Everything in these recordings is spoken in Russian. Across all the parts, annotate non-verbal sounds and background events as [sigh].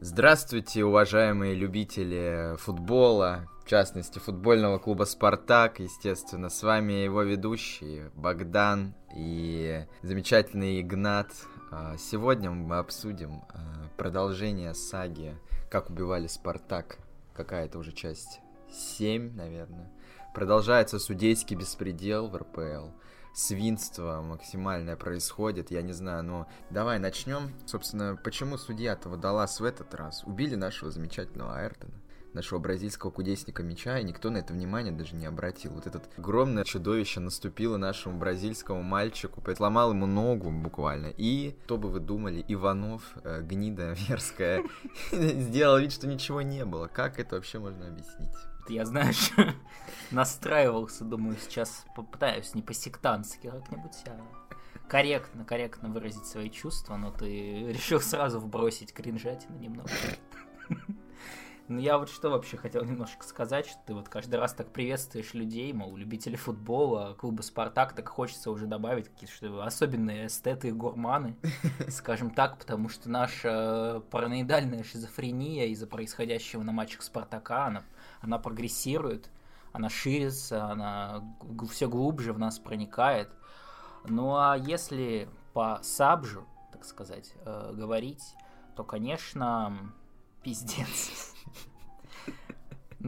Здравствуйте, уважаемые любители футбола, в частности, футбольного клуба «Спартак». Естественно, с вами его ведущие Богдан и замечательный Игнат. А, сегодня мы обсудим а, продолжение саги «Как убивали Спартак». Какая-то уже часть 7, наверное. Продолжается судейский беспредел в РПЛ свинство максимальное происходит, я не знаю, но давай начнем. Собственно, почему судья-то водолаз в этот раз? Убили нашего замечательного Айртона нашего бразильского кудесника меча, и никто на это внимание даже не обратил. Вот этот огромное чудовище наступило нашему бразильскому мальчику, отломал ему ногу буквально. И, что бы вы думали, Иванов, э, гнида [laughs] мерзкая, [laughs] сделал вид, что ничего не было. Как это вообще можно объяснить? Я, знаешь, [laughs] настраивался, думаю, сейчас попытаюсь не по-сектантски как-нибудь, а корректно, корректно выразить свои чувства, но ты [laughs] решил сразу вбросить кринжатину немного. [laughs] Ну, я вот что вообще хотел немножко сказать, что ты вот каждый раз так приветствуешь людей, мол, любители футбола, клуба «Спартак», так хочется уже добавить какие-то особенные эстеты и гурманы, скажем так, потому что наша параноидальная шизофрения из-за происходящего на матчах «Спартака», она, она прогрессирует, она ширится, она все глубже в нас проникает. Ну а если по сабжу, так сказать, э, говорить, то, конечно, пиздец. [laughs]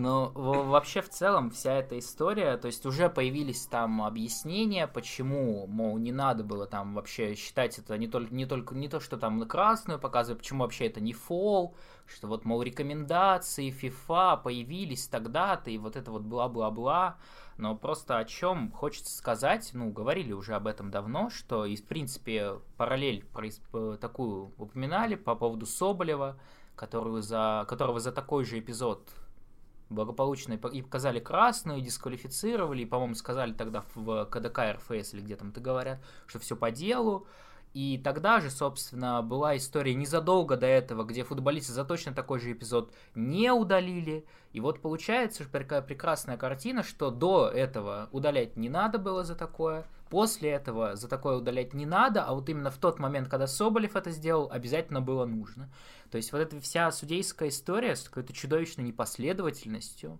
Но вообще в целом вся эта история, то есть уже появились там объяснения, почему, мол, не надо было там вообще считать это не только не только не то, что там на красную показывают, почему вообще это не фол, что вот, мол, рекомендации FIFA появились тогда-то, и вот это вот бла-бла-бла. Но просто о чем хочется сказать, ну, говорили уже об этом давно, что, и, в принципе, параллель э, такую упоминали по поводу Соболева, которую за, которого за такой же эпизод благополучно и показали красную, и дисквалифицировали, и, по-моему, сказали тогда в КДК РФС или где там это говорят, что все по делу, и тогда же, собственно, была история незадолго до этого, где футболисты за точно такой же эпизод не удалили. И вот получается такая прекрасная картина, что до этого удалять не надо было за такое, после этого за такое удалять не надо, а вот именно в тот момент, когда Соболев это сделал, обязательно было нужно. То есть вот эта вся судейская история с какой-то чудовищной непоследовательностью,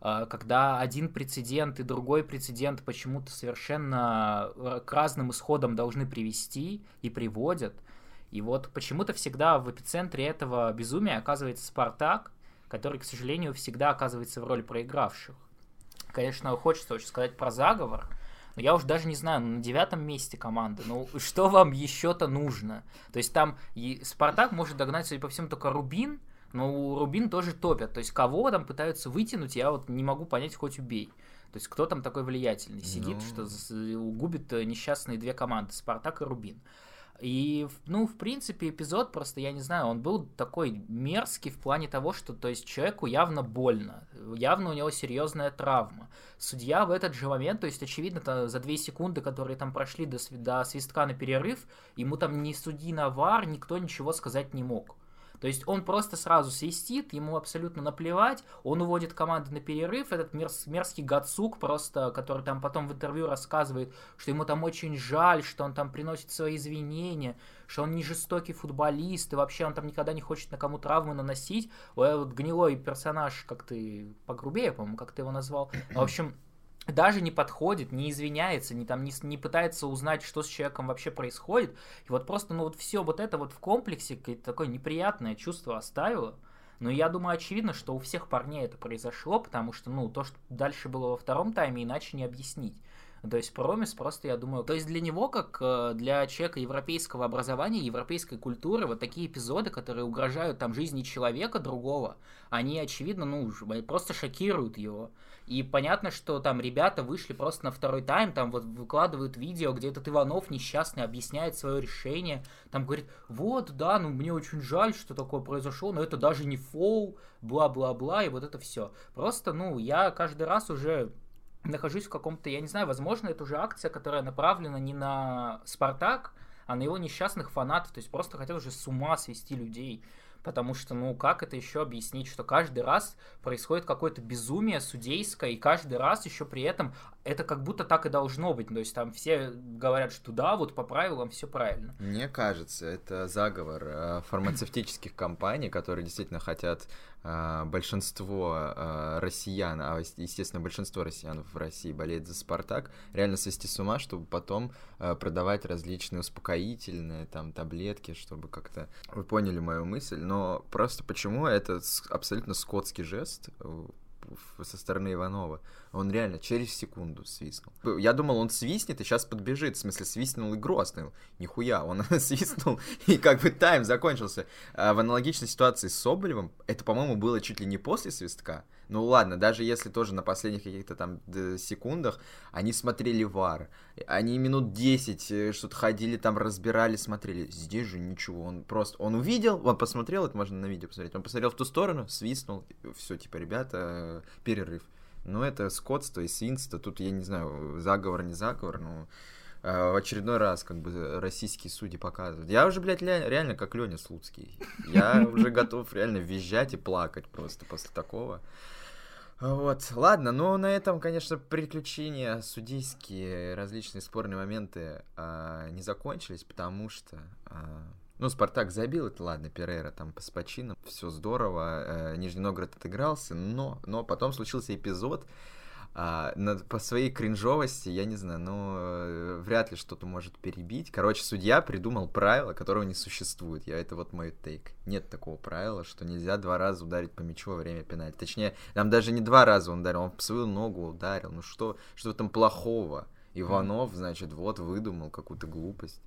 а, когда один прецедент и другой прецедент почему-то совершенно э, к разным исходам должны привести и приводят. И вот почему-то всегда в эпицентре этого безумия оказывается Спартак, который, к сожалению, всегда оказывается в роли проигравших. Конечно, хочется очень сказать про заговор, но я уж даже не знаю, на девятом месте команда, ну что вам еще-то нужно? То есть там и Спартак может догнать, судя по всему, только Рубин, но у Рубин тоже топят. То есть кого там пытаются вытянуть, я вот не могу понять, хоть убей. То есть кто там такой влиятельный сидит, ну... что губит э, несчастные две команды, Спартак и Рубин. И, ну, в принципе, эпизод просто, я не знаю, он был такой мерзкий в плане того, что, то есть, человеку явно больно, явно у него серьезная травма. Судья в этот же момент, то есть, очевидно, за две секунды, которые там прошли до, до свистка на перерыв, ему там ни судьи на вар, никто ничего сказать не мог. То есть он просто сразу свистит, ему абсолютно наплевать, он уводит команду на перерыв, этот мерз, мерзкий Гацук просто, который там потом в интервью рассказывает, что ему там очень жаль, что он там приносит свои извинения, что он не жестокий футболист, и вообще он там никогда не хочет на кому травмы наносить. Вот гнилой персонаж, как ты, погрубее, по-моему, как ты его назвал. В общем, даже не подходит, не извиняется, не, там, не, не пытается узнать, что с человеком вообще происходит. И вот просто, ну вот все вот это вот в комплексе такое неприятное чувство оставило. Но я думаю, очевидно, что у всех парней это произошло, потому что, ну, то, что дальше было во втором тайме, иначе не объяснить. То есть Промис просто, я думаю, то есть для него, как э, для человека европейского образования, европейской культуры, вот такие эпизоды, которые угрожают там жизни человека другого, они, очевидно, ну, просто шокируют его. И понятно, что там ребята вышли просто на второй тайм, там вот выкладывают видео, где этот Иванов несчастный объясняет свое решение, там говорит, вот, да, ну мне очень жаль, что такое произошло, но это даже не фол, бла-бла-бла, и вот это все. Просто, ну, я каждый раз уже нахожусь в каком-то, я не знаю, возможно, это уже акция, которая направлена не на Спартак, а на его несчастных фанатов, то есть просто хотел уже с ума свести людей потому что, ну, как это еще объяснить, что каждый раз происходит какое-то безумие судейское, и каждый раз еще при этом это как будто так и должно быть, то есть там все говорят, что да, вот по правилам все правильно. Мне кажется, это заговор э, фармацевтических компаний, которые действительно хотят большинство э, россиян, а естественно большинство россиян в России болеет за Спартак, реально свести с ума, чтобы потом продавать различные успокоительные там таблетки, чтобы как-то вы поняли мою мысль, но просто почему это абсолютно скотский жест со стороны Иванова. Он реально через секунду свистнул. Я думал, он свистнет и сейчас подбежит. В смысле, свистнул игру остановил. Нихуя, он [laughs] свистнул и как бы тайм закончился. А в аналогичной ситуации с Соболевым, это, по-моему, было чуть ли не после свистка. Ну ладно, даже если тоже на последних каких-то там секундах они смотрели вар, они минут 10 э, что-то ходили там, разбирали, смотрели. Здесь же ничего, он просто, он увидел, он посмотрел, это можно на видео посмотреть, он посмотрел в ту сторону, свистнул, все, типа, ребята, э, перерыв. Ну, это скотство и свинство. Тут, я не знаю, заговор, не заговор, но э, в очередной раз как бы российские судьи показывают. Я уже, блядь, реально как Леня Слуцкий. Я уже готов реально визжать и плакать просто после такого. Вот, ладно, но на этом, конечно, приключения судейские, различные спорные моменты а, не закончились, потому что а, ну, Спартак забил, это ладно, Перейра там с почином, все здорово, э, Нижний Новгород отыгрался, но, но потом случился эпизод, а, на, по своей кринжовости, я не знаю, ну, э, вряд ли что-то может перебить. Короче, судья придумал правило, которого не существует. Я, это вот мой тейк. Нет такого правила, что нельзя два раза ударить по мячу во время пенальти. Точнее, там даже не два раза он ударил, он свою ногу ударил. Ну что, что там плохого? Иванов, значит, вот выдумал какую-то глупость.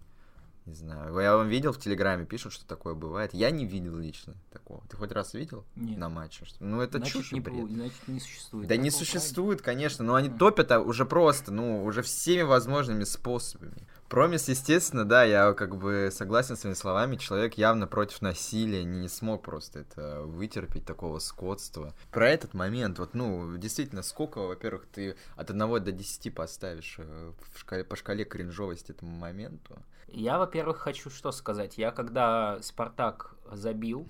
Не знаю. Я вам видел в Телеграме, пишут, что такое бывает. Я не видел лично такого. Ты хоть раз видел Нет. на матче? Что... Ну, это значит, чушь не бред. Значит, не существует. Да не существует, правильно? конечно, но они топят а уже просто, ну, уже всеми возможными способами. Промис, естественно, да, я как бы согласен с своими словами, человек явно против насилия, не, смог просто это вытерпеть, такого скотства. Про этот момент, вот, ну, действительно, сколько, во-первых, ты от 1 до 10 поставишь э, в шкале, по шкале кринжовости этому моменту? Я, во-первых, хочу что сказать. Я когда Спартак забил,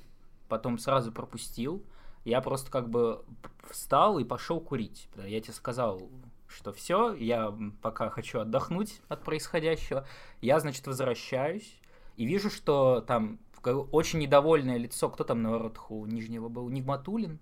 потом сразу пропустил, я просто как бы встал и пошел курить. Я тебе сказал, что все, я пока хочу отдохнуть от происходящего. Я, значит, возвращаюсь и вижу, что там очень недовольное лицо. Кто там на воротах у Нижнего был? Нигматулин?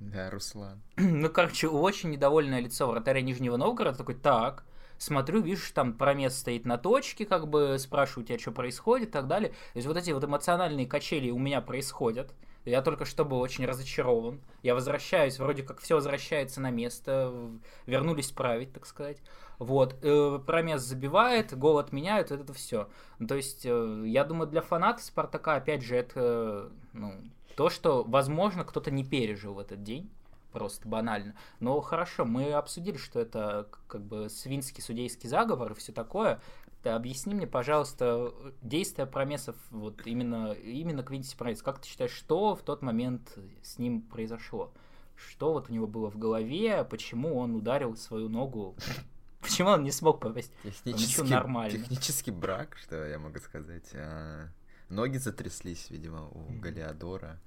Да, Руслан. [clears throat] ну, короче, очень недовольное лицо вратаря Нижнего Новгорода. Такой, так, смотрю, вижу, что там промес стоит на точке, как бы спрашиваю тебя, что происходит и так далее. То есть вот эти вот эмоциональные качели у меня происходят. Я только что был очень разочарован. Я возвращаюсь, вроде как все возвращается на место, вернулись править, так сказать. Вот, э, промес забивает, гол отменяют, это все. То есть, э, я думаю, для фанатов Спартака, опять же, это ну, то, что, возможно, кто-то не пережил в этот день просто банально. Но хорошо, мы обсудили, что это как бы свинский судейский заговор и все такое. Ты объясни мне, пожалуйста, действия Промесов, вот именно, именно Квинти Промес. Как ты считаешь, что в тот момент с ним произошло? Что вот у него было в голове, почему он ударил свою ногу [laughs] Почему он не смог попасть? Технический, нормально. технический брак, что я могу сказать. А, ноги затряслись, видимо, у Галиадора.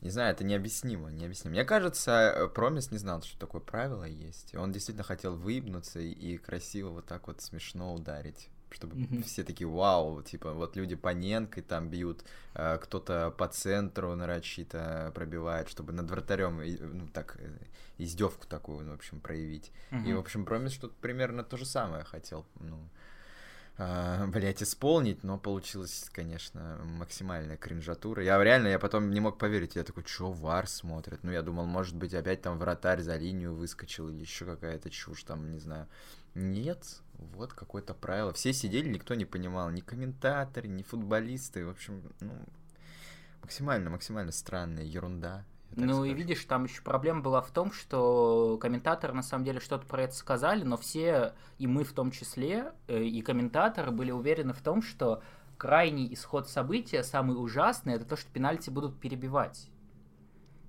Не знаю, это необъяснимо, необъяснимо. Мне кажется, э, Промис не знал, что такое правило есть. Он действительно хотел выебнуться и красиво вот так вот смешно ударить чтобы mm-hmm. все такие вау, типа вот люди по ненкой там бьют, э, кто-то по центру нарочито пробивает, чтобы над вратарем ну так э, издевку такую, ну, в общем, проявить. Mm-hmm. И в общем Промис что-то примерно то же самое хотел, ну э, блять, исполнить, но получилось, конечно, максимальная кринжатура. Я реально, я потом не мог поверить, я такой, что вар смотрит? Ну, я думал, может быть, опять там вратарь за линию выскочил или еще какая-то чушь там, не знаю. Нет, вот какое-то правило. Все сидели, никто не понимал, ни комментаторы, ни футболисты, в общем, ну, максимально, максимально странная ерунда. Ну скажу. и видишь, там еще проблема была в том, что комментаторы на самом деле что-то про это сказали, но все, и мы в том числе, э, и комментаторы были уверены в том, что крайний исход события, самый ужасный, это то, что пенальти будут перебивать.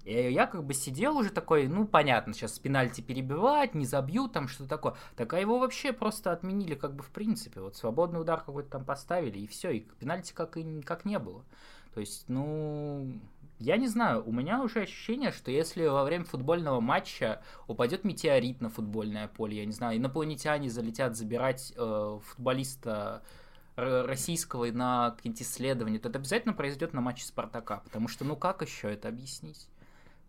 И я как бы сидел уже такой, ну, понятно, сейчас пенальти перебивать, не забьют, там что такое. Так а его вообще просто отменили как бы в принципе. Вот свободный удар какой-то там поставили, и все, и пенальти как, и, как не было. То есть, ну, я не знаю, у меня уже ощущение, что если во время футбольного матча упадет метеорит на футбольное поле, я не знаю, инопланетяне залетят забирать э, футболиста российского на какие-нибудь исследования, то это обязательно произойдет на матче Спартака, потому что ну как еще это объяснить?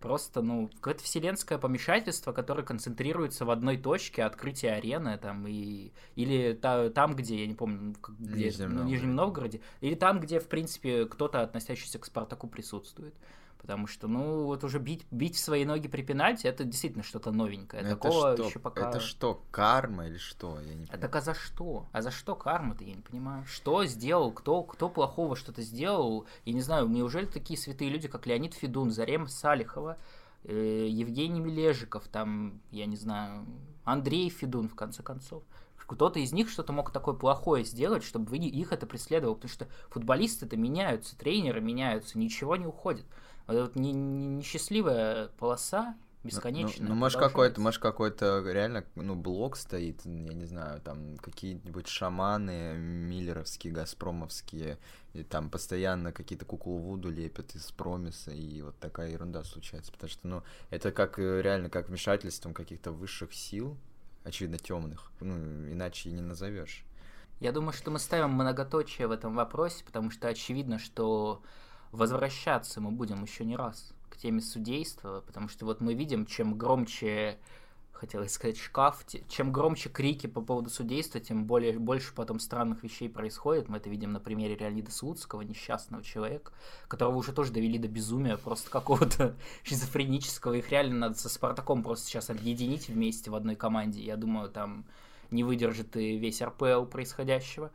Просто, ну, какое-то вселенское помешательство, которое концентрируется в одной точке, открытие арены, там, и... или та, там, где, я не помню, где, Нижнем, ну, Нижнем Новгороде, или там, где, в принципе, кто-то, относящийся к Спартаку, присутствует. Потому что, ну, вот уже бить, бить в свои ноги при пенальти, это действительно что-то новенькое. Это Такого что? еще пока... Это что, карма или что? Я не понимаю. А так а за что? А за что карма-то, я не понимаю. Что сделал? Кто, кто плохого что-то сделал? Я не знаю, неужели такие святые люди, как Леонид Федун, Зарем Салихова, э, Евгений Мележиков, там, я не знаю, Андрей Федун, в конце концов, кто-то из них что-то мог такое плохое сделать, чтобы их это преследовало, потому что футболисты-то меняются, тренеры меняются, ничего не уходит. Вот эта вот несчастливая полоса бесконечная. Ну, ну может какой-то, может какой-то реально, ну, блок стоит, я не знаю, там какие-нибудь шаманы миллеровские, газпромовские, и там постоянно какие-то куклу Вуду лепят из промиса, и вот такая ерунда случается, потому что, ну, это как э, реально как вмешательством каких-то высших сил, очевидно, темных, ну, иначе и не назовешь. Я думаю, что мы ставим многоточие в этом вопросе, потому что очевидно, что возвращаться мы будем еще не раз к теме судейства, потому что вот мы видим, чем громче хотелось сказать шкаф, чем громче крики по поводу судейства, тем более, больше потом странных вещей происходит. Мы это видим на примере Леонида Слуцкого, несчастного человека, которого уже тоже довели до безумия, просто какого-то [laughs] шизофренического. Их реально надо со Спартаком просто сейчас объединить вместе в одной команде. Я думаю, там не выдержит и весь РПЛ происходящего.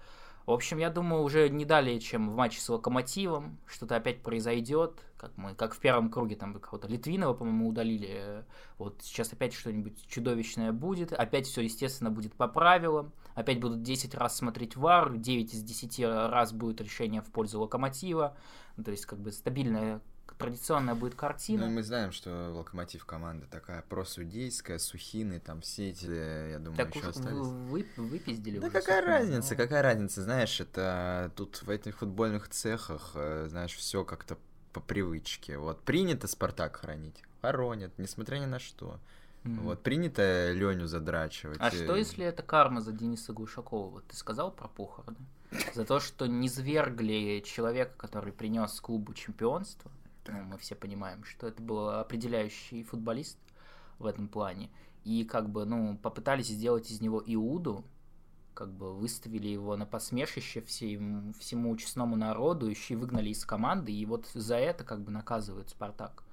В общем, я думаю, уже не далее, чем в матче с Локомотивом, что-то опять произойдет, как мы, как в первом круге там кого-то Литвинова, по-моему, удалили. Вот сейчас опять что-нибудь чудовищное будет, опять все, естественно, будет по правилам, опять будут 10 раз смотреть ВАР, 9 из 10 раз будет решение в пользу Локомотива, то есть как бы стабильная традиционная будет картина. Ну, мы знаем, что Локомотив команда такая просудейская, Сухины, там все эти, я думаю, так еще остались. Вы, вы, выпиздили Да какая Сухины, разница, но... какая разница, знаешь, это тут в этих футбольных цехах, э, знаешь, все как-то по привычке. Вот принято Спартак хранить, хоронят, несмотря ни на что. Mm-hmm. Вот, принято Леню задрачивать. А что, если это карма за Дениса Глушакова? Вот ты сказал про похороны? За то, что не свергли человека, который принес клубу чемпионство, ну, мы все понимаем, что это был определяющий футболист в этом плане. И как бы, ну, попытались сделать из него Иуду, как бы выставили его на посмешище всем, всему честному народу, еще и выгнали из команды, и вот за это как бы наказывают Спартак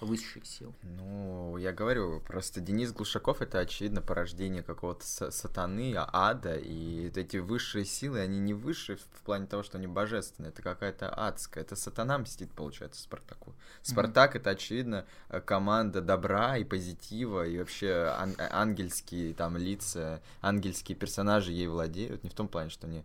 высших сил. Ну, я говорю, просто Денис Глушаков это очевидно порождение какого-то сатаны, ада, и эти высшие силы, они не высшие в плане того, что они божественные, это какая-то адская, это сатана мстит, получается, Спартаку. Спартак mm-hmm. это, очевидно, команда добра и позитива, и вообще ан- ангельские там лица, ангельские персонажи ей владеют, не в том плане, что они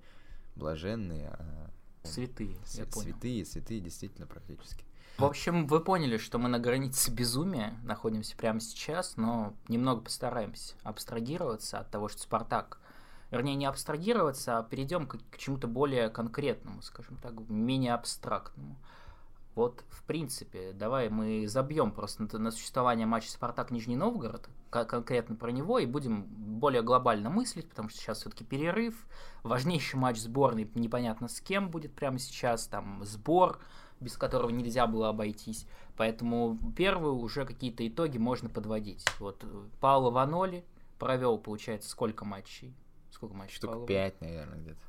блаженные, а... Святые, я понял. Святые, святые, действительно, практически. В общем, вы поняли, что мы на границе безумия находимся прямо сейчас, но немного постараемся абстрагироваться от того, что Спартак вернее, не абстрагироваться, а перейдем к, к чему-то более конкретному, скажем так, менее абстрактному. Вот, в принципе, давай мы забьем просто на, на существование матча Спартак Нижний Новгород, конкретно про него, и будем более глобально мыслить, потому что сейчас все-таки перерыв, важнейший матч сборной, непонятно с кем будет прямо сейчас, там сбор, без которого нельзя было обойтись. Поэтому первые уже какие-то итоги можно подводить. Вот Пауло Ваноли провел, получается, сколько матчей? Сколько матчей? Штук пять, наверное, где-то.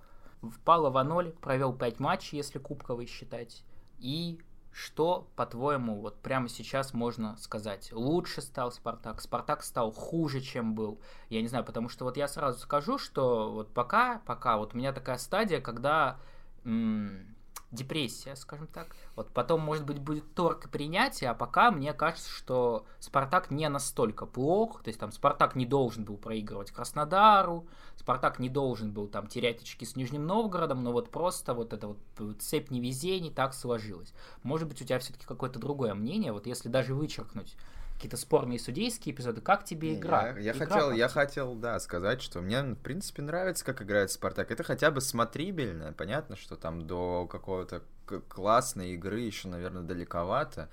Пауло Ваноли провел пять матчей, если кубковый считать. И что, по-твоему, вот прямо сейчас можно сказать? Лучше стал Спартак? Спартак стал хуже, чем был? Я не знаю, потому что вот я сразу скажу, что вот пока, пока вот у меня такая стадия, когда м- депрессия, скажем так. Вот потом, может быть, будет торг и принятие, а пока мне кажется, что Спартак не настолько плох, то есть там Спартак не должен был проигрывать Краснодару, Спартак не должен был там терять очки с Нижним Новгородом, но вот просто вот эта вот цепь невезений так сложилась. Может быть, у тебя все-таки какое-то другое мнение, вот если даже вычеркнуть какие-то спорные судейские эпизоды. Как тебе игра? Я, я игра хотел, я тебе? хотел, да, сказать, что мне, в принципе, нравится, как играет Спартак. Это хотя бы смотрибельно. Понятно, что там до какого-то классной игры еще, наверное, далековато.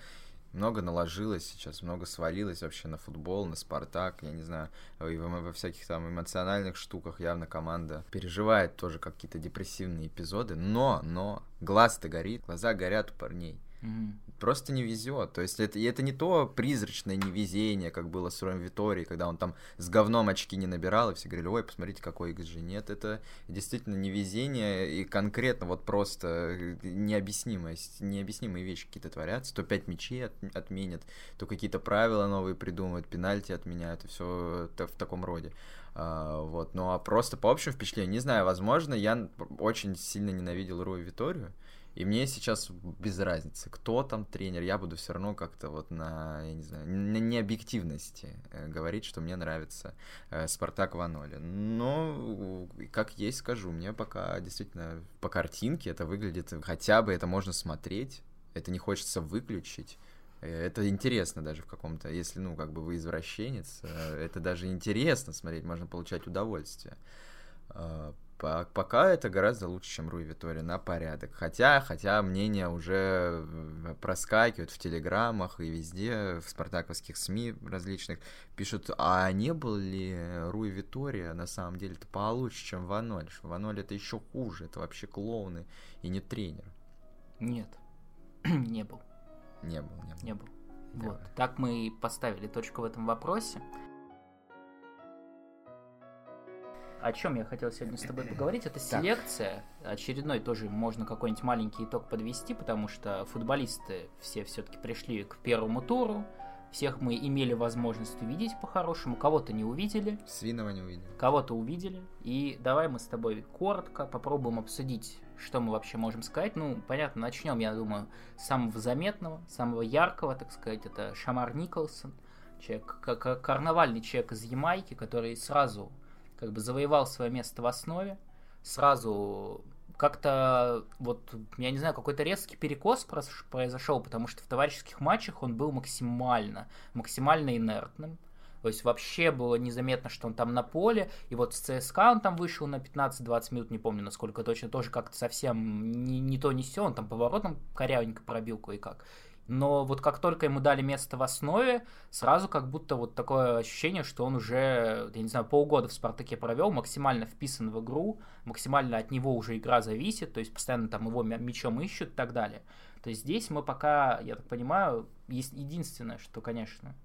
Много наложилось сейчас, много свалилось вообще на футбол, на Спартак, я не знаю, и во, во всяких там эмоциональных штуках явно команда переживает тоже какие-то депрессивные эпизоды, но, но, глаз-то горит, глаза горят у парней Мгм. просто не везет. То есть это, и это не то призрачное невезение, как было с Роем Виторией, когда он там с говном очки не набирал, и все говорили, ой, посмотрите, какой XG. Нет, это действительно невезение, и конкретно вот просто э, необъяснимость, необъяснимые вещи какие-то творятся. То 5 мячей от- отменят, то какие-то правила новые придумывают, пенальти отменяют, и все в таком роде. А, вот, ну а просто по общему впечатлению, не знаю, возможно, я очень сильно ненавидел Рою Виторию, и мне сейчас без разницы, кто там тренер, я буду все равно как-то вот на, я не знаю, на необъективности э, говорить, что мне нравится э, Спартак Ваноли. Но э, как есть, скажу, мне пока действительно по картинке это выглядит, хотя бы это можно смотреть, это не хочется выключить. Это интересно даже в каком-то, если, ну, как бы вы извращенец, это даже интересно смотреть, можно получать удовольствие. По- Пока это гораздо лучше, чем Руи Витория, на порядок. Хотя, хотя мнения уже э, проскакивают в телеграммах и везде, в спартаковских СМИ различных, пишут, а не был ли Руи Витория на самом деле-то получше, чем Ваноль? Что Ваноль это еще хуже, это вообще клоуны и не тренер. Нет. [clears throat] не был. Не был, не был. Не был. Вот. Так мы и поставили точку в этом вопросе. О чем я хотел сегодня с тобой поговорить, это селекция. Очередной тоже можно какой-нибудь маленький итог подвести, потому что футболисты все все-таки пришли к первому туру. Всех мы имели возможность увидеть по-хорошему, кого-то не увидели, Свинова не увидел. кого-то увидели. И давай мы с тобой коротко попробуем обсудить, что мы вообще можем сказать. Ну, понятно, начнем, я думаю, с самого заметного, самого яркого, так сказать, это Шамар Николсон, человек, к- к- карнавальный человек из Ямайки, который сразу как бы завоевал свое место в основе, сразу как-то вот, я не знаю, какой-то резкий перекос произошел, потому что в товарищеских матчах он был максимально, максимально инертным. То есть вообще было незаметно, что он там на поле. И вот с ЦСКА он там вышел на 15-20 минут, не помню насколько точно, тоже как-то совсем не, не то не все. Он там поворотом корявенько пробил кое-как. Но вот как только ему дали место в основе, сразу как будто вот такое ощущение, что он уже, я не знаю, полгода в «Спартаке» провел, максимально вписан в игру, максимально от него уже игра зависит, то есть постоянно там его мя- мячом ищут и так далее. То есть здесь мы пока, я так понимаю, есть единственное, что, конечно,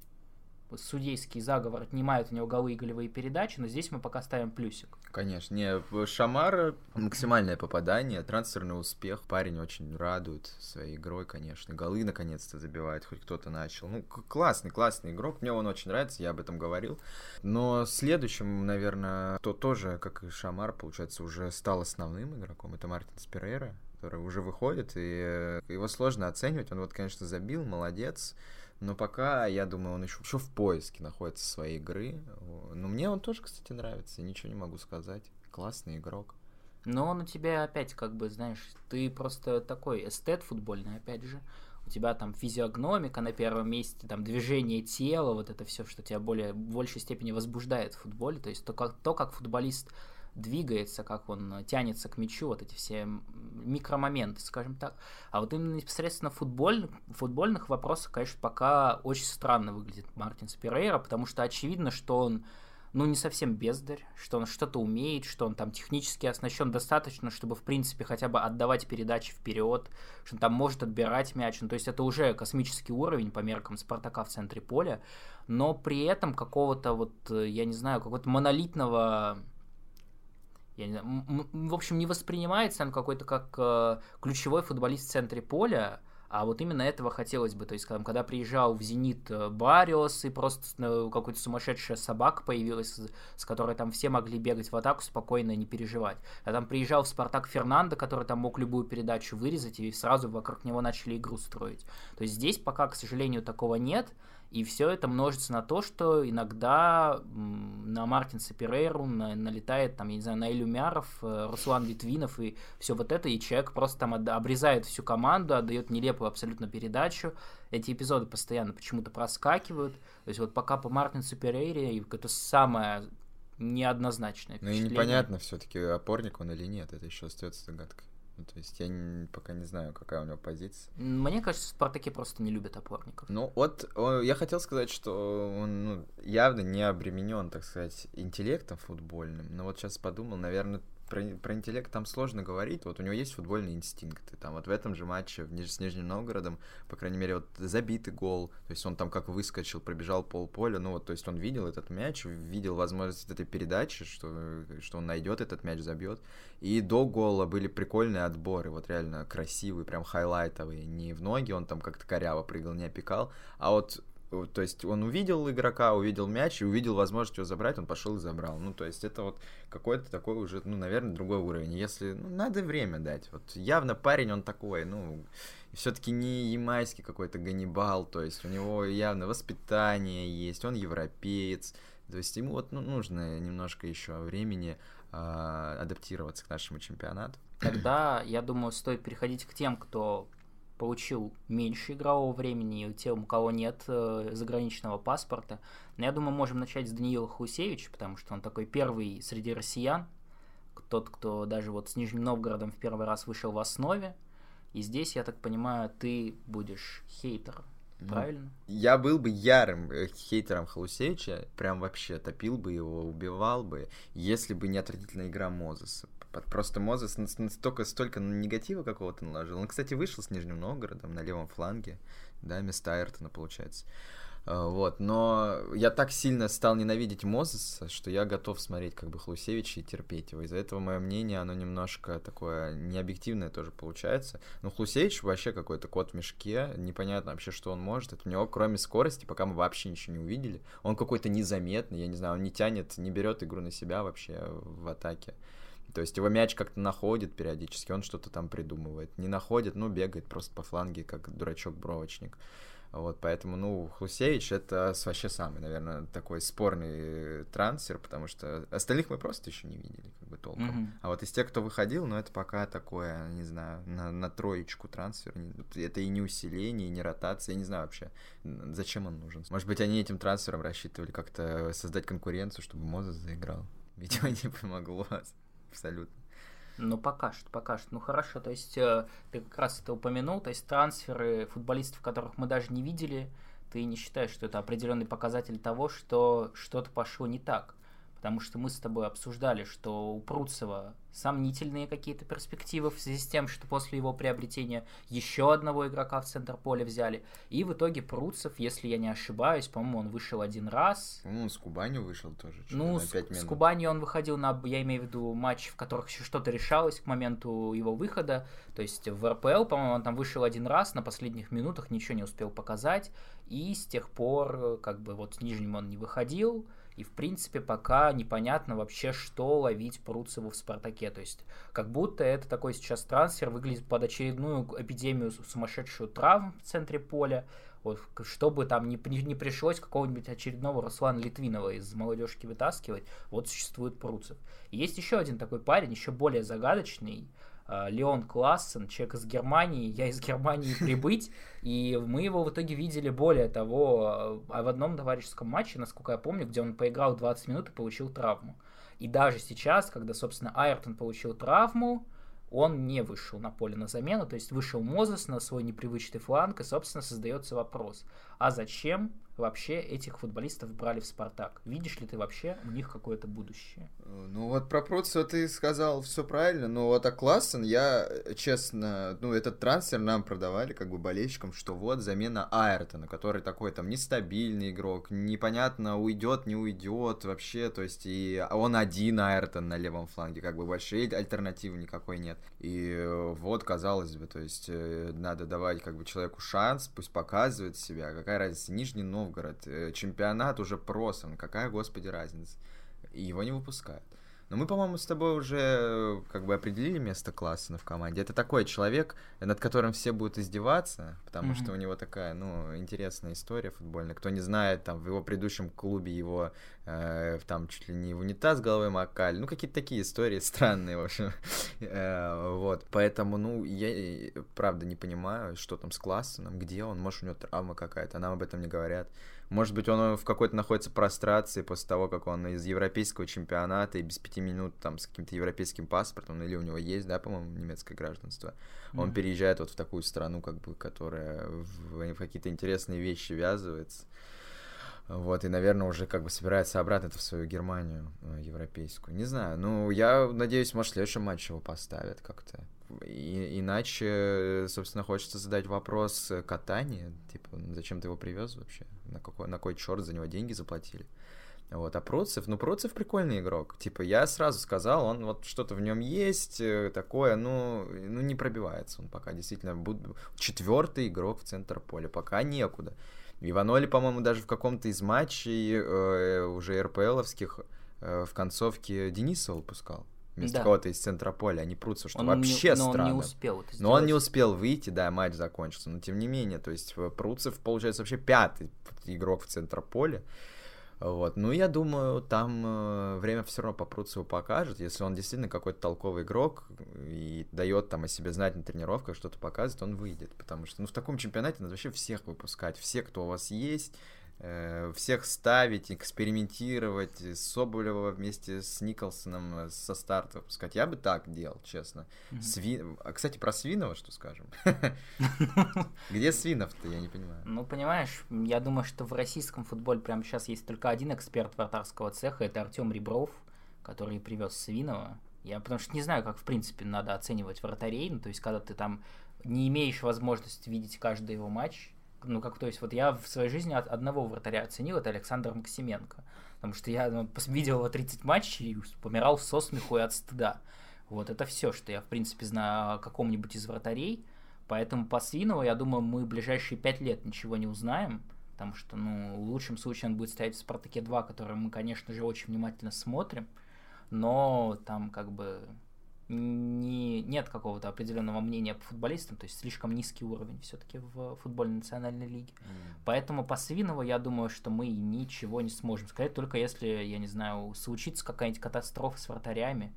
судейский заговор отнимает у него голы и голевые передачи, но здесь мы пока ставим плюсик. Конечно, не, в- Шамар максимальное попадание, трансферный успех, парень очень радует своей игрой, конечно, голы наконец-то забивает, хоть кто-то начал. Ну, классный, классный игрок, мне он очень нравится, я об этом говорил. Но следующим, наверное, то тоже, как и Шамар, получается, уже стал основным игроком, это Мартин Спирейра, который уже выходит, и э, его сложно оценивать, он вот, конечно, забил, молодец, но пока, я думаю, он еще, еще в поиске находится своей игры. Но мне он тоже, кстати, нравится, ничего не могу сказать. Классный игрок. Но он у тебя опять, как бы, знаешь, ты просто такой эстет футбольный, опять же. У тебя там физиогномика на первом месте, там движение тела, вот это все, что тебя более, в большей степени возбуждает в футболе. То есть то, как, то, как футболист двигается, как он тянется к мячу, вот эти все микромоменты, скажем так. А вот именно непосредственно футболь, футбольных вопросах, конечно, пока очень странно выглядит Мартин Спирейра, потому что очевидно, что он ну, не совсем бездарь, что он что-то умеет, что он там технически оснащен достаточно, чтобы, в принципе, хотя бы отдавать передачи вперед, что он там может отбирать мяч. Ну, то есть это уже космический уровень по меркам Спартака в центре поля, но при этом какого-то вот, э, я не знаю, какого-то монолитного я не знаю, в общем, не воспринимается он какой-то как э, ключевой футболист в центре поля, А вот именно этого хотелось бы. То есть, когда приезжал в «Зенит» э, Бариос, и просто ну, какая-то сумасшедшая собака появилась, с которой там все могли бегать в атаку спокойно и не переживать. А там приезжал в «Спартак» Фернандо, который там мог любую передачу вырезать, и сразу вокруг него начали игру строить. То есть здесь пока, к сожалению, такого нет. И все это множится на то, что иногда на Мартинса Перейру на, налетает, там, я не знаю, на Илюмяров, э, Руслан Литвинов и все вот это, и человек просто там обрезает всю команду, отдает нелепую абсолютно передачу. Эти эпизоды постоянно почему-то проскакивают. То есть вот пока по Мартинсу Перейре это самое неоднозначное Ну и непонятно все-таки, опорник он или нет, это еще остается загадкой. Ну, то есть я не, пока не знаю, какая у него позиция. Мне кажется, Спартаки просто не любят опорников. Ну, вот я хотел сказать, что он ну, явно не обременен, так сказать, интеллектом футбольным. Но вот сейчас подумал, наверное, про, про интеллект там сложно говорить. Вот у него есть футбольные инстинкты. Там вот в этом же матче в Ниж, с Нижним Новгородом, по крайней мере, вот забитый гол. То есть он там как выскочил, пробежал полполя. Ну вот, то есть он видел этот мяч, видел возможность этой передачи, что, что он найдет этот мяч, забьет. И до гола были прикольные отборы, вот реально красивые, прям хайлайтовые. Не в ноги он там как-то коряво прыгал, не опекал, а вот то есть он увидел игрока, увидел мяч и увидел возможность его забрать, он пошел и забрал. Ну, то есть это вот какой-то такой уже, ну, наверное, другой уровень. Если, ну, надо время дать. Вот явно парень он такой, ну, все-таки не ямайский какой-то Ганнибал, то есть у него явно воспитание есть, он европеец. То есть ему вот ну, нужно немножко еще времени э, адаптироваться к нашему чемпионату. Тогда, я думаю, стоит переходить к тем, кто получил меньше игрового времени, и тем, у кого нет э, заграничного паспорта. Но я думаю, можем начать с Даниила Хусевича, потому что он такой первый среди россиян, тот, кто даже вот с Нижним Новгородом в первый раз вышел в основе. И здесь, я так понимаю, ты будешь хейтером. Правильно? Я был бы ярым э, хейтером Халусевича, прям вообще топил бы его, убивал бы, если бы не отвратительная игра Мозеса. Просто Мозес настолько столько негатива какого-то наложил. Он, кстати, вышел с Нижним Новгородом на левом фланге, да, вместо Айртона, получается. А, вот, но я так сильно стал ненавидеть Мозеса, что я готов смотреть как бы Хлусевича и терпеть его. Из-за этого мое мнение, оно немножко такое необъективное тоже получается. Но Хлусевич вообще какой-то кот в мешке, непонятно вообще, что он может. У него, кроме скорости, пока мы вообще ничего не увидели, он какой-то незаметный, я не знаю, он не тянет, не берет игру на себя вообще в атаке. То есть его мяч как-то находит периодически, он что-то там придумывает. Не находит, ну, бегает просто по фланге, как дурачок-бровочник. Вот, поэтому, ну, Хусевич это вообще самый, наверное, такой спорный трансфер, потому что остальных мы просто еще не видели, как бы толком. Mm-hmm. А вот из тех, кто выходил, ну, это пока такое, не знаю, на, на троечку трансфер. Это и не усиление, и не ротация, я не знаю вообще, зачем он нужен. Может быть, они этим трансфером рассчитывали как-то создать конкуренцию, чтобы Мозес заиграл. Видимо, [laughs] не помогло абсолютно. Ну, пока что, пока что. Ну, хорошо, то есть э, ты как раз это упомянул, то есть трансферы футболистов, которых мы даже не видели, ты не считаешь, что это определенный показатель того, что что-то пошло не так потому что мы с тобой обсуждали, что у Пруцева сомнительные какие-то перспективы в связи с тем, что после его приобретения еще одного игрока в центр поля взяли. И в итоге Пруцев, если я не ошибаюсь, по-моему, он вышел один раз. Ну, с Кубанью вышел тоже. Ну, с, с Кубанью он выходил на, я имею в виду, матч, в которых еще что-то решалось к моменту его выхода. То есть в РПЛ, по-моему, он там вышел один раз, на последних минутах ничего не успел показать. И с тех пор, как бы, вот с Нижним он не выходил. И, в принципе, пока непонятно вообще, что ловить Пруцеву в «Спартаке». То есть, как будто это такой сейчас трансфер выглядит под очередную эпидемию сумасшедшую травм в центре поля. Вот, чтобы там не, не, не пришлось какого-нибудь очередного Руслана Литвинова из молодежки вытаскивать, вот существует Пруцев. И есть еще один такой парень, еще более загадочный, Леон Классен, человек из Германии, я из Германии [laughs] прибыть, и мы его в итоге видели более того, а в одном товарищеском матче, насколько я помню, где он поиграл 20 минут и получил травму. И даже сейчас, когда, собственно, Айртон получил травму, он не вышел на поле на замену, то есть вышел Мозес на свой непривычный фланг, и, собственно, создается вопрос, а зачем вообще этих футболистов брали в Спартак? Видишь ли ты вообще у них какое-то будущее? Ну вот про Пруцева ты сказал все правильно, но вот а Классен, я честно, ну этот трансфер нам продавали как бы болельщикам, что вот замена Айртона, который такой там нестабильный игрок, непонятно уйдет, не уйдет вообще, то есть и он один Айртон на левом фланге, как бы большие альтернативы никакой нет. И вот, казалось бы, то есть э, надо давать как бы человеку шанс, пусть показывает себя, какая разница, Нижний Новгород, э, чемпионат уже просан, какая, господи, разница. И его не выпускают. Но мы, по-моему, с тобой уже э, как бы определили место Классена в команде. Это такой человек, над которым все будут издеваться, потому mm-hmm. что у него такая, ну, интересная история футбольная. Кто не знает, там в его предыдущем клубе его э, там чуть ли не в унитаз головой макали. Ну, какие-то такие истории странные, в общем. [laughs] э, вот, поэтому, ну, я э, правда не понимаю, что там с Классеном, где он, может, у него травма какая-то, нам об этом не говорят. Может быть, он в какой-то находится прострации после того, как он из европейского чемпионата и без пяти минут там с каким-то европейским паспортом, или у него есть, да, по-моему, немецкое гражданство, mm-hmm. он переезжает вот в такую страну, как бы, которая в, в какие-то интересные вещи ввязывается. Вот, и, наверное, уже как бы собирается обратно в свою Германию э, европейскую. Не знаю, ну, я надеюсь, может, в следующем матче его поставят как-то. И, иначе, собственно, хочется задать вопрос катания. Типа, зачем ты его привез вообще? На какой, на какой черт за него деньги заплатили? Вот, а Процев, ну, Процев прикольный игрок. Типа, я сразу сказал, он вот что-то в нем есть э, такое, ну, ну, не пробивается он пока, действительно. Буд... Четвертый игрок в центр поля, пока некуда. Иваноли, по-моему, даже в каком-то из матчей э, уже РПЛовских э, в концовке Дениса выпускал. Вместо да. кого-то из центра поля, они прутся, что он вообще не, странно. Но он не успел это Но он не успел выйти, да, матч закончился. Но тем не менее, то есть Пруцев, получается, вообще пятый игрок в центр поля. Вот. Ну, я думаю, там э, время все равно по Пруцеву покажет. Если он действительно какой-то толковый игрок и дает там о себе знать на тренировках, что-то показывает, он выйдет. Потому что ну, в таком чемпионате надо вообще всех выпускать. Все, кто у вас есть, всех ставить, экспериментировать, Соболева вместе с Николсоном э, со старта выпускать. Я бы так делал, честно. Mm-hmm. Сви... А, кстати, про Свинова что скажем? [laughs] Где Свинов-то, я не понимаю. Ну, понимаешь, я думаю, что в российском футболе прямо сейчас есть только один эксперт вратарского цеха, это Артем Ребров, который привез Свинова. Я потому что не знаю, как в принципе надо оценивать вратарей, ну, то есть когда ты там не имеешь возможности видеть каждый его матч, ну, как, то есть, вот я в своей жизни от одного вратаря оценил, это Александр Максименко. Потому что я ну, видел его 30 матчей и помирал со смеху и от стыда. Вот это все, что я, в принципе, знаю о каком-нибудь из вратарей. Поэтому по Свинову, я думаю, мы в ближайшие 5 лет ничего не узнаем. Потому что, ну, в лучшем случае он будет стоять в Спартаке 2, который мы, конечно же, очень внимательно смотрим. Но там как бы не, нет какого-то определенного мнения по футболистам, то есть слишком низкий уровень все-таки в футбольной национальной лиге. Mm. Поэтому по Свинову я думаю, что мы ничего не сможем сказать, только если, я не знаю, случится какая-нибудь катастрофа с вратарями,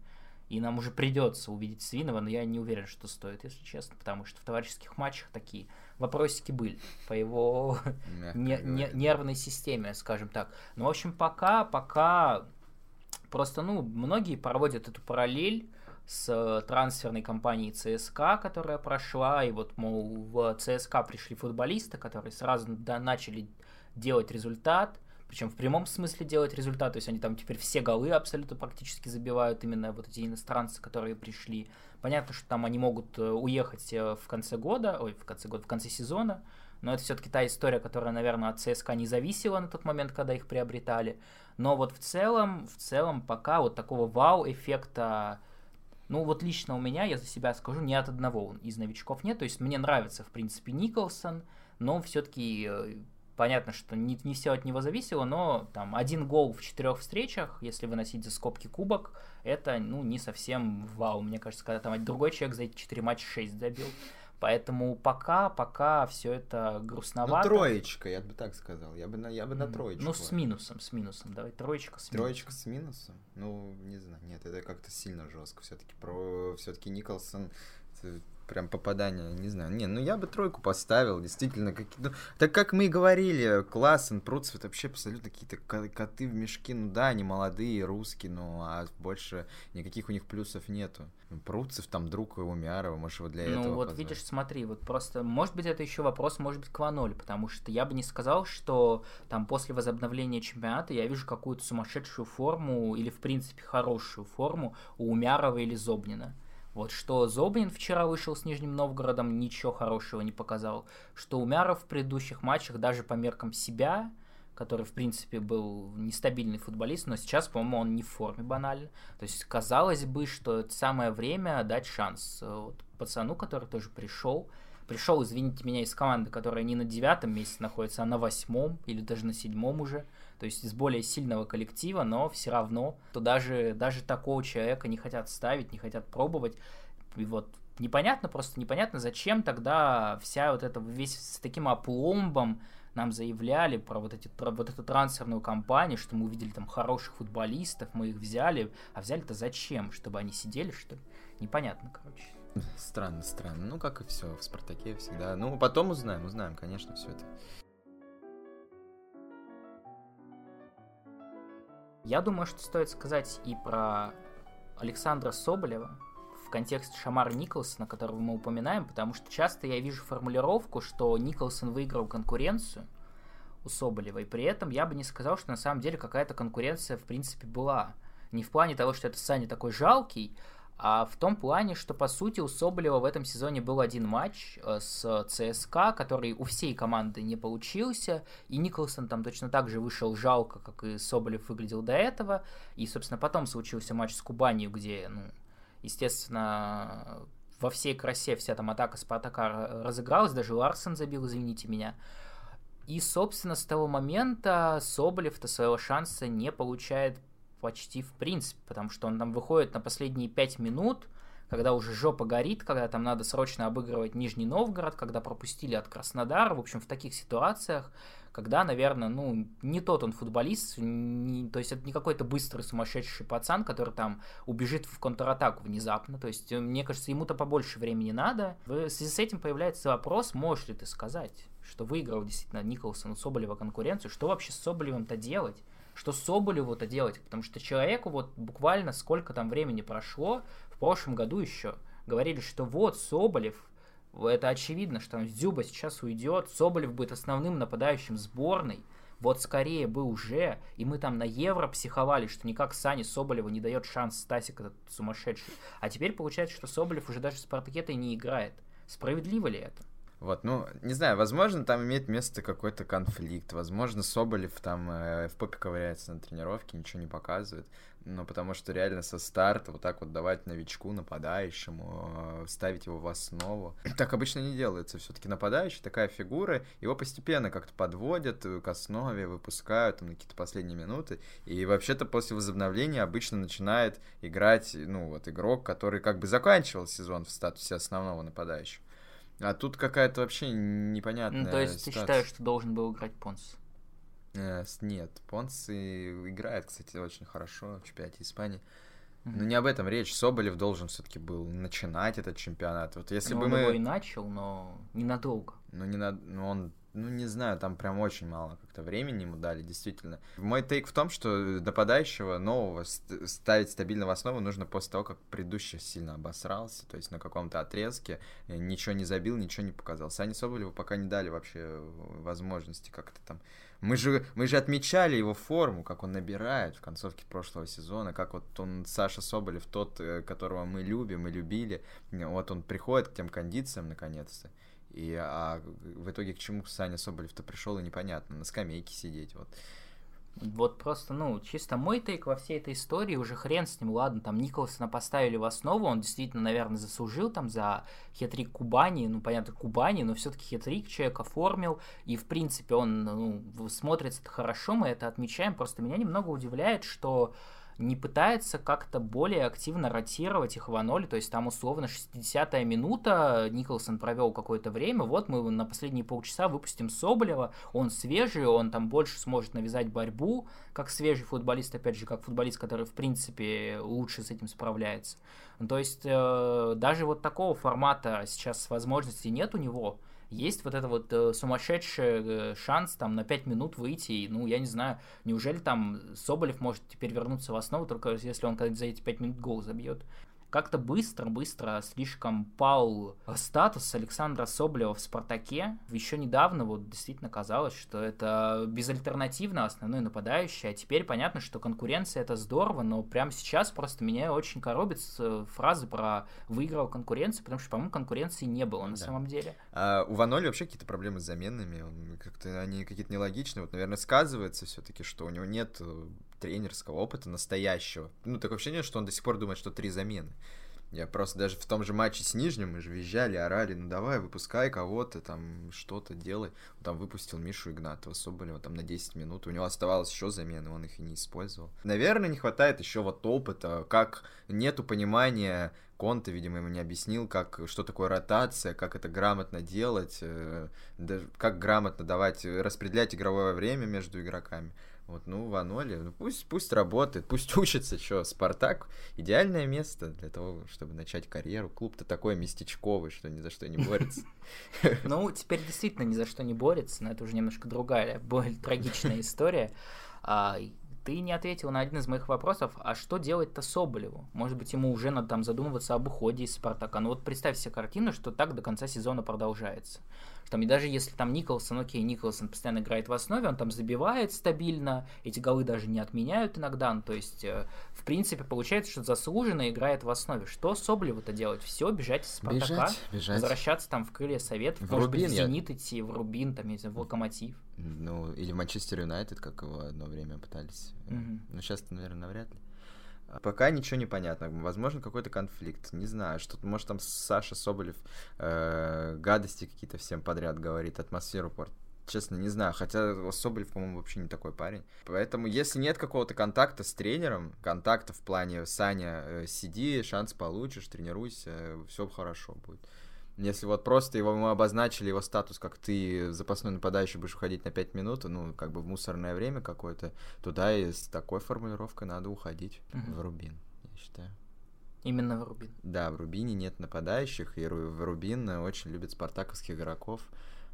и нам уже придется увидеть Свинова, но я не уверен, что стоит, если честно, потому что в товарищеских матчах такие вопросики были по его не, не, нервной системе, скажем так. Ну, в общем, пока, пока просто, ну, многие проводят эту параллель с трансферной компанией ЦСКА, которая прошла, и вот, мол, в ЦСКА пришли футболисты, которые сразу начали делать результат, причем в прямом смысле делать результат, то есть они там теперь все голы абсолютно практически забивают, именно вот эти иностранцы, которые пришли. Понятно, что там они могут э, уехать э, в конце года, ой, в конце года, в конце сезона, но это все-таки та история, которая, наверное, от ЦСКА не зависела на тот момент, когда их приобретали. Но вот в целом, в целом пока вот такого вау-эффекта ну, вот лично у меня, я за себя скажу, ни от одного из новичков нет. То есть мне нравится, в принципе, Николсон, но все-таки э, понятно, что не, не все от него зависело, но там один гол в четырех встречах, если выносить за скобки кубок, это, ну, не совсем вау. Мне кажется, когда там другой человек за эти четыре матча 6 забил. Поэтому пока, пока все это грустновато. Ну, троечка, я бы так сказал. Я бы на, я бы на троечку. Ну, с минусом, с минусом. Давай, троечка с минусом. Троечка с минусом? Ну, не знаю. Нет, это как-то сильно жестко. Все-таки про все-таки Николсон прям попадание, не знаю. Не, ну я бы тройку поставил, действительно. Как... Ну, так как мы и говорили, Классен, Пруцев, это вообще абсолютно какие-то коты в мешки. Ну да, они молодые, русские, ну а больше никаких у них плюсов нету. Пруцев, там, друг Умярова, может, его для ну, этого Ну вот позвать. видишь, смотри, вот просто, может быть, это еще вопрос, может быть, к Ваноль, потому что я бы не сказал, что там после возобновления чемпионата я вижу какую-то сумасшедшую форму или, в принципе, хорошую форму у Умярова или Зобнина. Вот что Зобнин вчера вышел с Нижним Новгородом, ничего хорошего не показал. Что Умяров в предыдущих матчах даже по меркам себя, который, в принципе, был нестабильный футболист, но сейчас, по-моему, он не в форме банально. То есть, казалось бы, что это самое время дать шанс вот, пацану, который тоже пришел. Пришел, извините меня, из команды, которая не на девятом месте находится, а на восьмом или даже на седьмом уже то есть из более сильного коллектива, но все равно, то даже, даже такого человека не хотят ставить, не хотят пробовать. И вот непонятно, просто непонятно, зачем тогда вся вот эта, весь с таким опломбом нам заявляли про вот, эти, про вот эту трансферную кампанию, что мы увидели там хороших футболистов, мы их взяли, а взяли-то зачем? Чтобы они сидели, что ли? Непонятно, короче. Странно, странно. Ну, как и все в Спартаке всегда. Ну, потом узнаем, узнаем, конечно, все это. Я думаю, что стоит сказать и про Александра Соболева в контексте Шамара Николсона, которого мы упоминаем, потому что часто я вижу формулировку, что Николсон выиграл конкуренцию у Соболева, и при этом я бы не сказал, что на самом деле какая-то конкуренция в принципе была. Не в плане того, что это Саня такой жалкий, а в том плане, что, по сути, у Соболева в этом сезоне был один матч э, с ЦСКА, который у всей команды не получился, и Николсон там точно так же вышел жалко, как и Соболев выглядел до этого, и, собственно, потом случился матч с Кубанью, где, ну, естественно, во всей красе вся там атака Спартака разыгралась, даже Ларсен забил, извините меня. И, собственно, с того момента Соболев-то своего шанса не получает почти в принципе, потому что он там выходит на последние пять минут, когда уже жопа горит, когда там надо срочно обыгрывать Нижний Новгород, когда пропустили от Краснодара, в общем, в таких ситуациях, когда, наверное, ну, не тот он футболист, не, то есть это не какой-то быстрый сумасшедший пацан, который там убежит в контратаку внезапно, то есть э, мне кажется, ему-то побольше времени надо. В связи с этим появляется вопрос, можешь ли ты сказать, что выиграл действительно Николсон у Соболева конкуренцию, что вообще с Соболевым-то делать? Что Соболеву-то делать, потому что человеку вот буквально сколько там времени прошло, в прошлом году еще говорили, что вот Соболев, это очевидно, что там Зюба сейчас уйдет, Соболев будет основным нападающим сборной, вот скорее бы уже, и мы там на Евро психовали, что никак Сане Соболева не дает шанс Стасик этот сумасшедший. А теперь получается, что Соболев уже даже в Спартакете не играет. Справедливо ли это? Вот, ну, не знаю, возможно, там имеет место какой-то конфликт, возможно, Соболев там э, в попе ковыряется на тренировке, ничего не показывает, но потому что реально со старта вот так вот давать новичку, нападающему, э, ставить его в основу, [clears throat] так обычно не делается, все-таки нападающий, такая фигура, его постепенно как-то подводят к основе, выпускают там на какие-то последние минуты, и вообще-то после возобновления обычно начинает играть, ну, вот игрок, который как бы заканчивал сезон в статусе основного нападающего. А тут какая-то вообще непонятная Ну, то есть ситуация. ты считаешь, что должен был играть Понс? Э, нет, Понс играет, кстати, очень хорошо в чемпионате Испании. Mm-hmm. Но не об этом речь. Соболев должен все-таки был начинать этот чемпионат. Вот если ну, бы он мы... его и начал, но ненадолго. Ну, не на... ну, он ну, не знаю, там прям очень мало как-то времени ему дали, действительно. Мой тейк в том, что нападающего нового ставить стабильно в основу нужно после того, как предыдущий сильно обосрался, то есть на каком-то отрезке э, ничего не забил, ничего не показал. Сане Соболеву пока не дали вообще возможности как-то там... Мы же, мы же отмечали его форму, как он набирает в концовке прошлого сезона, как вот он, Саша Соболев, тот, э, которого мы любим и любили, вот он приходит к тем кондициям наконец-то. И а в итоге к чему Саня Соболев-то пришел, и непонятно. На скамейке сидеть, вот. Вот просто, ну, чисто мой тейк во всей этой истории, уже хрен с ним, ладно, там Николсона поставили в основу, он действительно, наверное, заслужил там за хитрик Кубани, ну, понятно, Кубани, но все-таки хитрик человек оформил, и, в принципе, он, ну, смотрится хорошо, мы это отмечаем, просто меня немного удивляет, что не пытается как-то более активно ротировать их в Аноле, то есть там условно 60-я минута, Николсон провел какое-то время, вот мы на последние полчаса выпустим Соболева, он свежий, он там больше сможет навязать борьбу, как свежий футболист, опять же, как футболист, который в принципе лучше с этим справляется. То есть э, даже вот такого формата сейчас возможностей нет у него, есть вот это вот э, сумасшедший э, шанс там на 5 минут выйти, и, ну, я не знаю, неужели там Соболев может теперь вернуться в основу, только если он за эти 5 минут гол забьет как-то быстро-быстро слишком пал статус Александра Соболева в «Спартаке». Еще недавно вот действительно казалось, что это безальтернативно основной нападающий, а теперь понятно, что конкуренция это здорово, но прямо сейчас просто меня очень коробит фразы про выиграл конкуренцию, потому что, по-моему, конкуренции не было на да. самом деле. А у Ваноли вообще какие-то проблемы с заменами, он как-то они какие-то нелогичные, вот, наверное, сказывается все-таки, что у него нет э, тренерского опыта настоящего. Ну, такое ощущение, что он до сих пор думает, что три замены. Я просто даже в том же матче с Нижним мы же визжали, орали, ну давай, выпускай кого-то, там что-то делай. Он там выпустил Мишу Игнатова Соболева там на 10 минут, у него оставалось еще замены, он их и не использовал. Наверное, не хватает еще вот опыта, как нету понимания, Конте, видимо, ему не объяснил, как, что такое ротация, как это грамотно делать, э, как грамотно давать, распределять игровое время между игроками. Вот, ну, Ваноли, ну пусть, пусть работает, пусть [laughs] учится, что, Спартак идеальное место для того, чтобы начать карьеру. Клуб-то такой местечковый, что ни за что не борется. [laughs] Ну, теперь действительно ни за что не борется, но это уже немножко другая, более [laughs] трагичная история. А, ты не ответил на один из моих вопросов, а что делать-то Соболеву? Может быть, ему уже надо там задумываться об уходе из Спартака. Ну вот представь себе картину, что так до конца сезона продолжается. Там, и даже если там Николсон, окей, Николсон постоянно играет в основе, он там забивает стабильно, эти голы даже не отменяют иногда, ну, то есть, э, в принципе, получается, что заслуженно играет в основе. Что Соболеву-то делать? Все, бежать из Спартака, бежать, бежать. возвращаться там в крылья Советов, в может Рубин быть, в Зенит я... идти, в Рубин, там, если в Локомотив. Ну, или Манчестер Юнайтед, как его одно время пытались. Угу. Но сейчас, наверное, навряд ли. Пока ничего не понятно. Возможно, какой-то конфликт. Не знаю, что может там Саша Соболев э, гадости какие-то всем подряд говорит, атмосферу порт. Честно, не знаю. Хотя Соболев, по-моему, вообще не такой парень. Поэтому, если нет какого-то контакта с тренером, контакта в плане Саня, э, сиди, шанс получишь, тренируйся, все хорошо будет. Если вот просто его мы обозначили его статус, как ты запасной нападающий будешь уходить на 5 минут, ну, как бы в мусорное время какое-то, туда и с такой формулировкой надо уходить угу. в Рубин, я считаю. Именно в Рубин. Да, в Рубине нет нападающих, и в Рубин очень любит спартаковских игроков.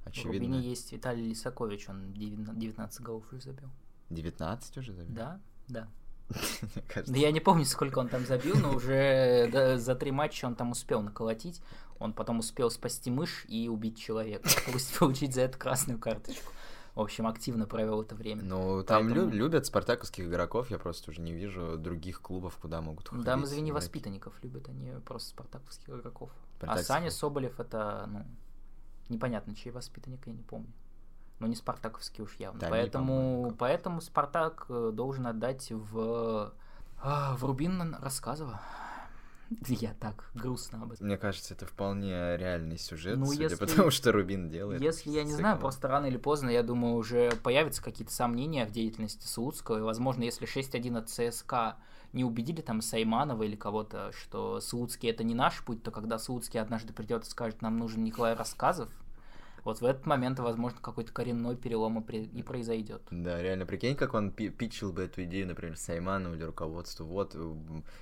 Очевидно. В Рубине есть Виталий Лисакович, он 19 голов уже забил. 19 уже забил? Да, да. Да я не помню, сколько он там забил, но уже за три матча он там успел наколотить. Он потом успел спасти мышь и убить человека, [laughs] получить за это красную карточку. В общем, активно провел это время. Ну, там Поэтому... любят спартаковских игроков, я просто уже не вижу других клубов, куда могут ходить. Да, мы извини, воспитанников любят, они просто спартаковских игроков. А Саня Соболев это, ну, непонятно, чей воспитанник, я не помню. Но не спартаковский уж явно. Да, поэтому, поэтому Спартак э, должен отдать в, а, в Рубин рассказывал. [laughs] Я так грустно об этом. Мне кажется, это вполне реальный сюжет, ну, судя если... по тому, что Рубин делает. Если, я не знаю, просто рано или поздно, я думаю, уже появятся какие-то сомнения в деятельности Слуцкого, и, возможно, если 6-1 от ЦСКА не убедили там Сайманова или кого-то, что Слуцкий это не наш путь, то когда Слуцкий однажды придет и скажет, нам нужен Николай Рассказов, вот в этот момент, возможно, какой-то коренной перелом и произойдет. Да, реально, прикинь, как он питчил бы эту идею, например, Сайману или руководству. Вот,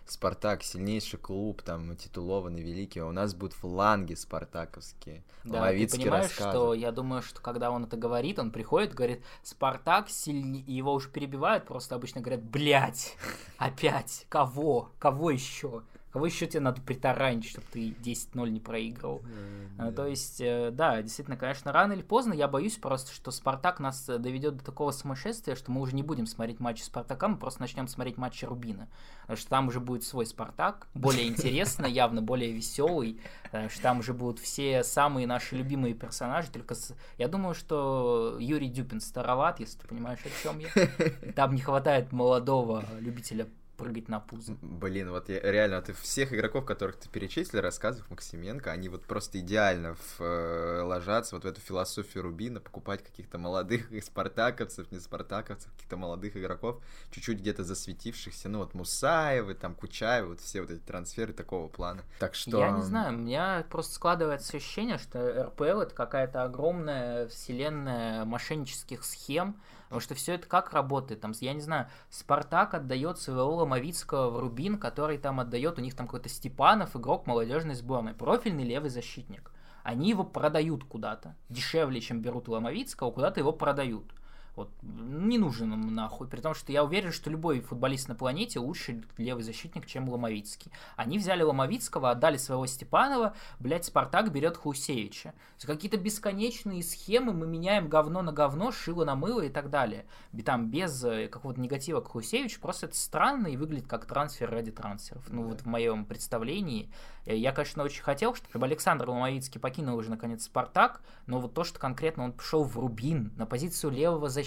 Спартак, сильнейший клуб, там, титулованный, великий, а у нас будут фланги спартаковские. Да, ты понимаешь, рассказы. что я думаю, что когда он это говорит, он приходит, говорит, Спартак сильнее, его уже перебивают, просто обычно говорят, блядь, опять, кого, кого еще? Кого еще тебе надо притаранить, чтобы ты 10-0 не проигрывал? Mm-hmm. То есть, э, да, действительно, конечно, рано или поздно я боюсь просто, что Спартак нас э, доведет до такого сумасшествия, что мы уже не будем смотреть матчи Спартака, мы просто начнем смотреть матчи Рубина. Потому что там уже будет свой Спартак, более интересно, [laughs] явно более веселый, что там уже будут все самые наши любимые персонажи, только с... я думаю, что Юрий Дюпин староват, если ты понимаешь, о чем я. [laughs] Там не хватает молодого любителя прыгать на пузо. Блин, вот я реально, ты всех игроков, которых ты перечислил, рассказывав Максименко, они вот просто идеально в, э, ложатся вот в эту философию Рубина, покупать каких-то молодых спартаковцев, не спартаковцев, каких-то молодых игроков, чуть-чуть где-то засветившихся, ну вот Мусаевы, там Кучаевы, вот все вот эти трансферы такого плана. Так что... Я не знаю, у меня просто складывается ощущение, что РПЛ это какая-то огромная вселенная мошеннических схем, Потому что все это как работает? Там, я не знаю, Спартак отдает своего Ломовицкого в Рубин, который там отдает, у них там какой-то Степанов, игрок молодежной сборной, профильный левый защитник. Они его продают куда-то. Дешевле, чем берут Ломовицкого, куда-то его продают. Вот, не нужен им нахуй, при том, что я уверен, что любой футболист на планете лучше левый защитник, чем Ломовицкий. Они взяли Ломовицкого, отдали своего Степанова, блядь, Спартак берет Хусевича. Какие-то бесконечные схемы, мы меняем говно на говно, шило на мыло и так далее. Там без э, какого-то негатива к Хусевичу, просто это странно и выглядит как трансфер ради трансферов. Ну, вот в моем представлении Э, я, конечно, очень хотел, чтобы Александр Ломовицкий покинул уже наконец Спартак, но вот то, что конкретно он пошел в Рубин на позицию левого защитника,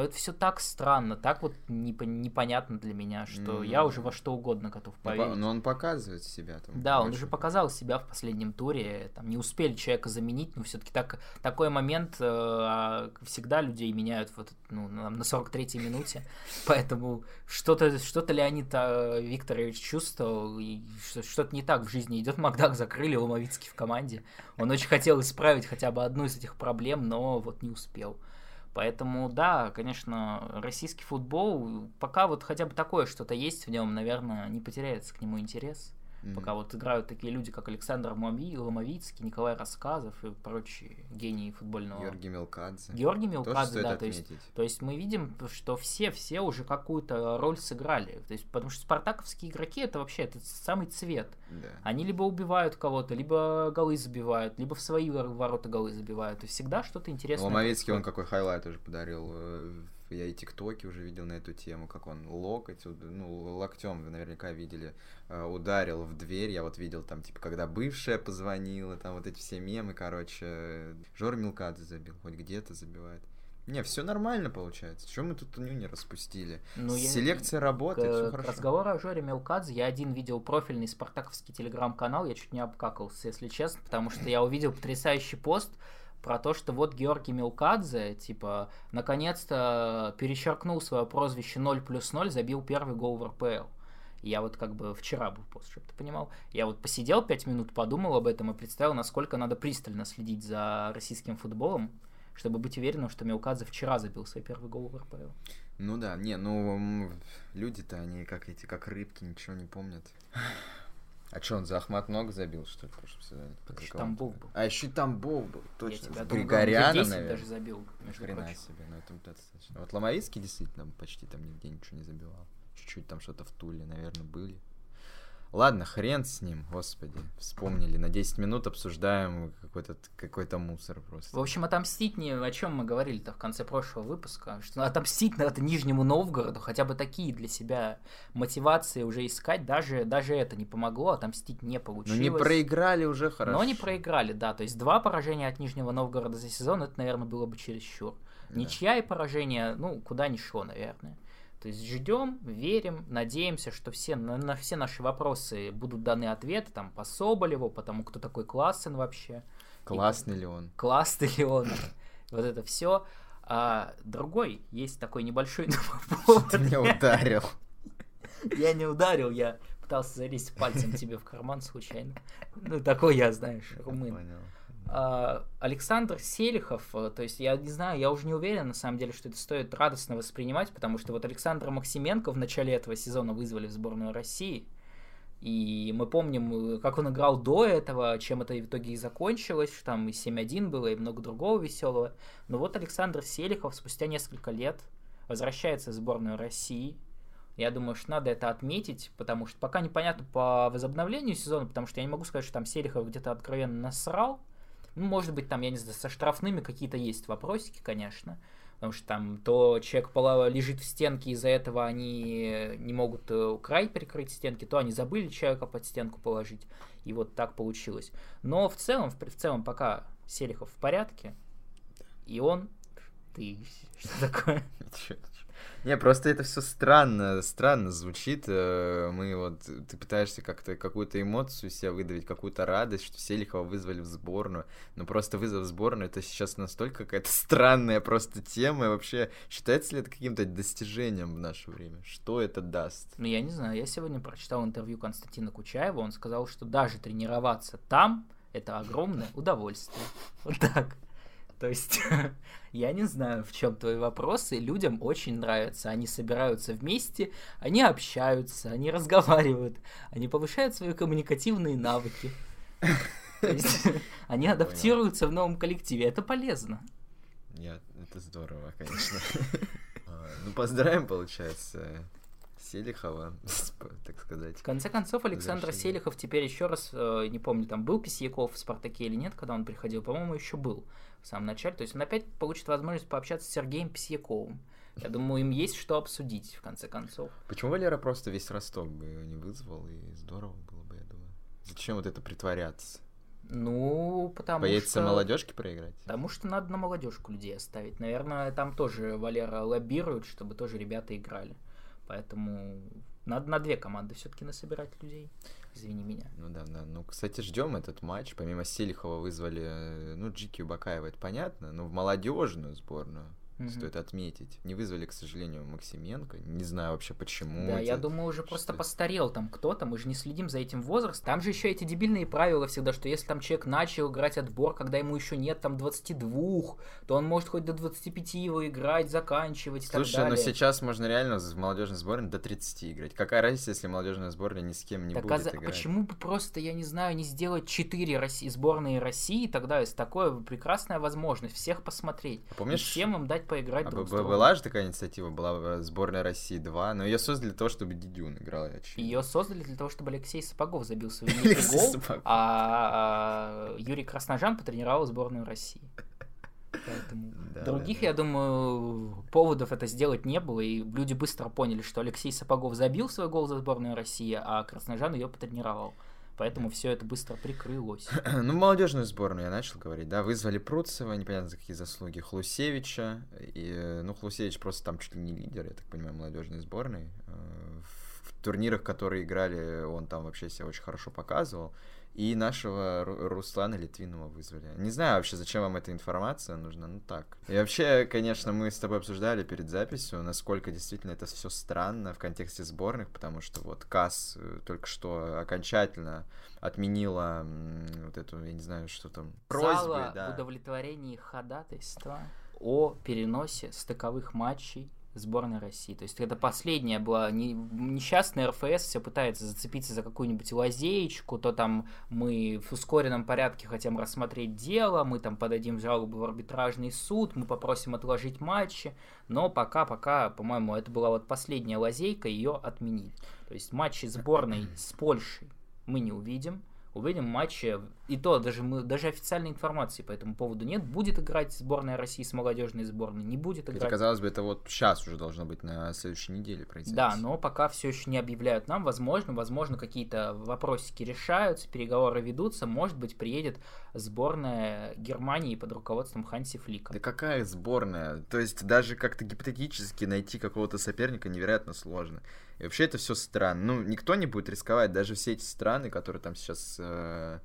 это все так странно, так вот непонятно для меня, что mm-hmm. я уже во что угодно готов ну, поверить. Но он показывает себя там. Да, он уже показал себя в последнем туре, там не успели человека заменить, но все-таки так, такой момент э, а, всегда людей меняют вот, ну, на, на 43-й минуте, [laughs] поэтому что-то что Леонид э, Викторович чувствовал, и что-то не так в жизни идет. Макдак закрыли, Ломовицкий в команде. Он очень хотел исправить хотя бы одну из этих проблем, но вот не успел. Поэтому, да, конечно, российский футбол, пока вот хотя бы такое что-то есть в нем, наверное, не потеряется к нему интерес. Mm-hmm. Пока вот играют такие люди, как Александр Муаби, Ломовицкий, Николай Рассказов и прочие гении футбольного. Георгий Мелкадзе. Георгий Мелкадзе, да. То есть, то есть мы видим, что все, все уже какую-то роль сыграли. То есть, потому что спартаковские игроки это вообще это самый цвет. Да. Они либо убивают кого-то, либо голы забивают, либо в свои ворота голы забивают. То есть всегда что-то интересное. Ломовицкий, он какой highlight уже подарил э, я и тиктоки уже видел на эту тему, как он локоть, ну, локтем вы наверняка видели, э, ударил в дверь, я вот видел там, типа, когда бывшая позвонила, там вот эти все мемы, короче, Жора Мелкадзе забил, хоть где-то забивает. Не, все нормально получается. Чего мы тут не распустили? Ну, Селекция я... работает, все хорошо. Разговор о Жоре Мелкадзе. Я один видел профильный спартаковский телеграм-канал, я чуть не обкакался, если честно, потому что я увидел потрясающий пост, про то, что вот Георгий Милкадзе, типа, наконец-то перечеркнул свое прозвище 0 плюс 0, забил первый гол в РПЛ. Я вот как бы вчера был пост, чтобы ты понимал. Я вот посидел пять минут, подумал об этом и представил, насколько надо пристально следить за российским футболом, чтобы быть уверенным, что Милкадзе вчера забил свой первый гол в РПЛ. Ну да, не, ну люди-то они как эти, как рыбки, ничего не помнят. А что, он за Ахмат ног забил, что ли, в прошлом сезоне? Еще Тамбов был. А, еще и Тамбов был, точно. Я Григоряна, наверное. даже забил, между Хрена прочим. себе, ну это достаточно. Вот Ломовицкий действительно почти там нигде ничего не забивал. Чуть-чуть там что-то в Туле, наверное, были. Ладно, хрен с ним, господи. Вспомнили. На 10 минут обсуждаем какой-то какой мусор просто. В общем, отомстить не о чем мы говорили-то в конце прошлого выпуска. Что отомстить надо Нижнему Новгороду, хотя бы такие для себя мотивации уже искать. Даже, даже это не помогло, отомстить не получилось. Но не проиграли уже хорошо. Но не проиграли, да. То есть два поражения от Нижнего Новгорода за сезон, это, наверное, было бы чересчур. Да. Ничья и поражение, ну, куда ни шло, наверное. То есть ждем, верим, надеемся, что все, на, на все наши вопросы будут даны ответы, там, по Соболеву, по тому, кто такой Классен вообще. Классный и, ли он? Классный ли он? Вот это все. А другой, есть такой небольшой Ты меня ударил. Я не ударил, я пытался залезть пальцем тебе в карман случайно. Ну, такой я, знаешь, румын. Понял. А, Александр Селихов, э, то есть я не знаю, я уже не уверен на самом деле, что это стоит радостно воспринимать, потому что вот Александра Максименко в начале этого сезона вызвали в сборную России, и мы помним, э, как он играл до этого, чем это в итоге и закончилось, там и 7-1 было, и много другого веселого. Но вот Александр Селихов спустя несколько лет возвращается в сборную России. Я думаю, что надо это отметить, потому что пока непонятно по возобновлению сезона, потому что я не могу сказать, что там Селихов где-то откровенно насрал, ну, может быть, там, я не знаю, со штрафными какие-то есть вопросики, конечно. Потому что там то человек лежит в стенке, из-за этого они не могут э, край перекрыть стенки, то они забыли человека под стенку положить. И вот так получилось. Но в целом, в, в целом, пока Селихов в порядке, и он... Ты [laughs] что такое? Не, просто это все странно, странно звучит. Э, мы вот, ты пытаешься как-то какую-то эмоцию себя выдавить, какую-то радость, что Селихова вызвали в сборную. Но просто вызов в сборную, это сейчас настолько какая-то странная просто тема. И вообще, считается ли это каким-то достижением в наше время? Что это даст? Ну, я не знаю. Я сегодня прочитал интервью Константина Кучаева. Он сказал, что даже тренироваться там — это огромное удовольствие. Вот так. То есть, [laughs] я не знаю, в чем твои вопросы. Людям очень нравится. Они собираются вместе, они общаются, они разговаривают, они повышают свои коммуникативные навыки. [laughs] То есть, [laughs] они адаптируются в новом коллективе. Это полезно. Нет, это здорово, конечно. А, ну, поздравим, получается, Селихова, так сказать. В конце концов, Александр Селихов теперь еще раз, э, не помню, там был Письяков в «Спартаке» или нет, когда он приходил, по-моему, еще был в самом начале. То есть он опять получит возможность пообщаться с Сергеем Письяковым. Я думаю, им есть что обсудить, в конце концов. Почему Валера просто весь Ростов бы не вызвал, и здорово было бы, я думаю. Зачем вот это притворяться? Ну, потому Боится что... молодежки проиграть? Потому что надо на молодежку людей оставить. Наверное, там тоже Валера лоббирует, чтобы тоже ребята играли. Поэтому надо на две команды все-таки насобирать людей. Извини меня. Ну да, да. Ну, кстати, ждем этот матч. Помимо Селихова вызвали, э, ну, Джики Бакаева, это понятно, но в молодежную сборную mm-hmm. стоит отметить. Не вызвали, к сожалению, Максименко. Не знаю вообще почему. Да, это... я думаю, уже просто постарел там кто-то. Мы же не следим за этим возрастом. Там же еще эти дебильные правила всегда, что если там человек начал играть отбор, когда ему еще нет там 22, то он может хоть до 25 его играть, заканчивать Слушай, и так далее. но сейчас можно реально в молодежной сборной до 30 играть. Какая разница, если молодежная сборная ни с кем не так будет а играть? Почему бы просто, я не знаю, не сделать 4 России, сборные России, тогда есть такое прекрасная возможность всех посмотреть. А помнишь, всем им дать поиграть а друг Была же такая инициатива, была сборная России 2, но ее создали для того, чтобы Дидюн играл. Ее создали для того, чтобы Алексей Сапогов забил свой [laughs] гол, а, а Юрий Красножан потренировал сборную России. Поэтому да, других, да, да. я думаю, поводов это сделать не было, и люди быстро поняли, что Алексей Сапогов забил свой гол за сборную России, а Красножан ее потренировал. Поэтому все это быстро прикрылось. [clears throat] ну, молодежную сборную я начал говорить, да, вызвали Пруцева, непонятно за какие заслуги, Хлусевича, и, ну, Хлусевич просто там чуть ли не лидер, я так понимаю, молодежной сборной. Э, в турнирах, которые играли, он там вообще себя очень хорошо показывал. И нашего Руслана Литвинова вызвали. Не знаю вообще, зачем вам эта информация нужна, ну так. И вообще, конечно, мы с тобой обсуждали перед записью, насколько действительно это все странно в контексте сборных, потому что вот КАС э, только что окончательно отменила вот эту, я не знаю, что там, просьбы, да. удовлетворении ходатайства о переносе стыковых матчей сборной России. То есть это последняя была не, несчастная РФС, все пытается зацепиться за какую-нибудь лазеечку, то там мы в ускоренном порядке хотим рассмотреть дело, мы там подадим жалобу в арбитражный суд, мы попросим отложить матчи, но пока-пока, по-моему, это была вот последняя лазейка, ее отменить. То есть матчи сборной с Польшей мы не увидим, увидим матчи, и то даже, мы, даже официальной информации по этому поводу нет. Будет играть сборная России с молодежной сборной, не будет играть. Хотя, казалось бы, это вот сейчас уже должно быть на следующей неделе произойти. Да, но пока все еще не объявляют нам. Возможно, возможно, какие-то вопросики решаются, переговоры ведутся. Может быть, приедет сборная Германии под руководством Ханси Флика. Да какая сборная? То есть даже как-то гипотетически найти какого-то соперника невероятно сложно. И вообще это все странно. Ну, никто не будет рисковать, даже все эти страны, которые там сейчас э,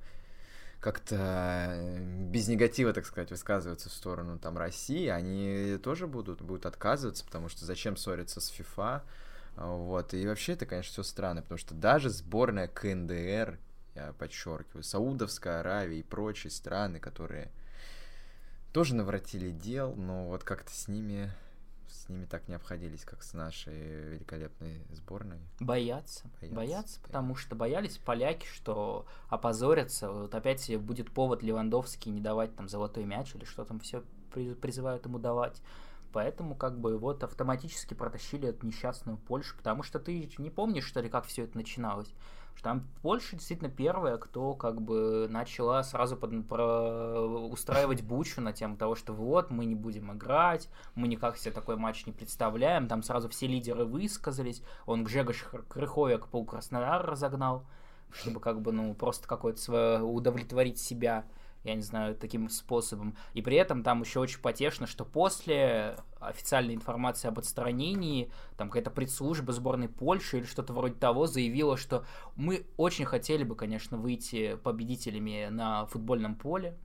как-то э, без негатива, так сказать, высказываются в сторону там России, они тоже будут, будут отказываться, потому что зачем ссориться с ФИФА, вот, и вообще это, конечно, все странно, потому что даже сборная КНДР, я подчеркиваю, Саудовская Аравия и прочие страны, которые тоже наворотили дел, но вот как-то с ними с ними так не обходились, как с нашей великолепной сборной. Боятся. Боятся, боятся потому что боялись поляки, что опозорятся. Вот опять будет повод Левандовский не давать там золотой мяч или что там все призывают ему давать. Поэтому как бы вот автоматически протащили эту несчастную Польшу, потому что ты не помнишь, что ли, как все это начиналось что там Польша действительно первая, кто как бы начала сразу под, про, устраивать бучу на тему того, что вот, мы не будем играть, мы никак себе такой матч не представляем, там сразу все лидеры высказались, он Гжегош Крыховик пол Краснодар разогнал, чтобы как бы, ну, просто какое-то свое удовлетворить себя. Я не знаю, таким способом. И при этом там еще очень потешно, что после официальной информации об отстранении, там какая-то предслужба сборной Польши или что-то вроде того заявила, что мы очень хотели бы, конечно, выйти победителями на футбольном поле,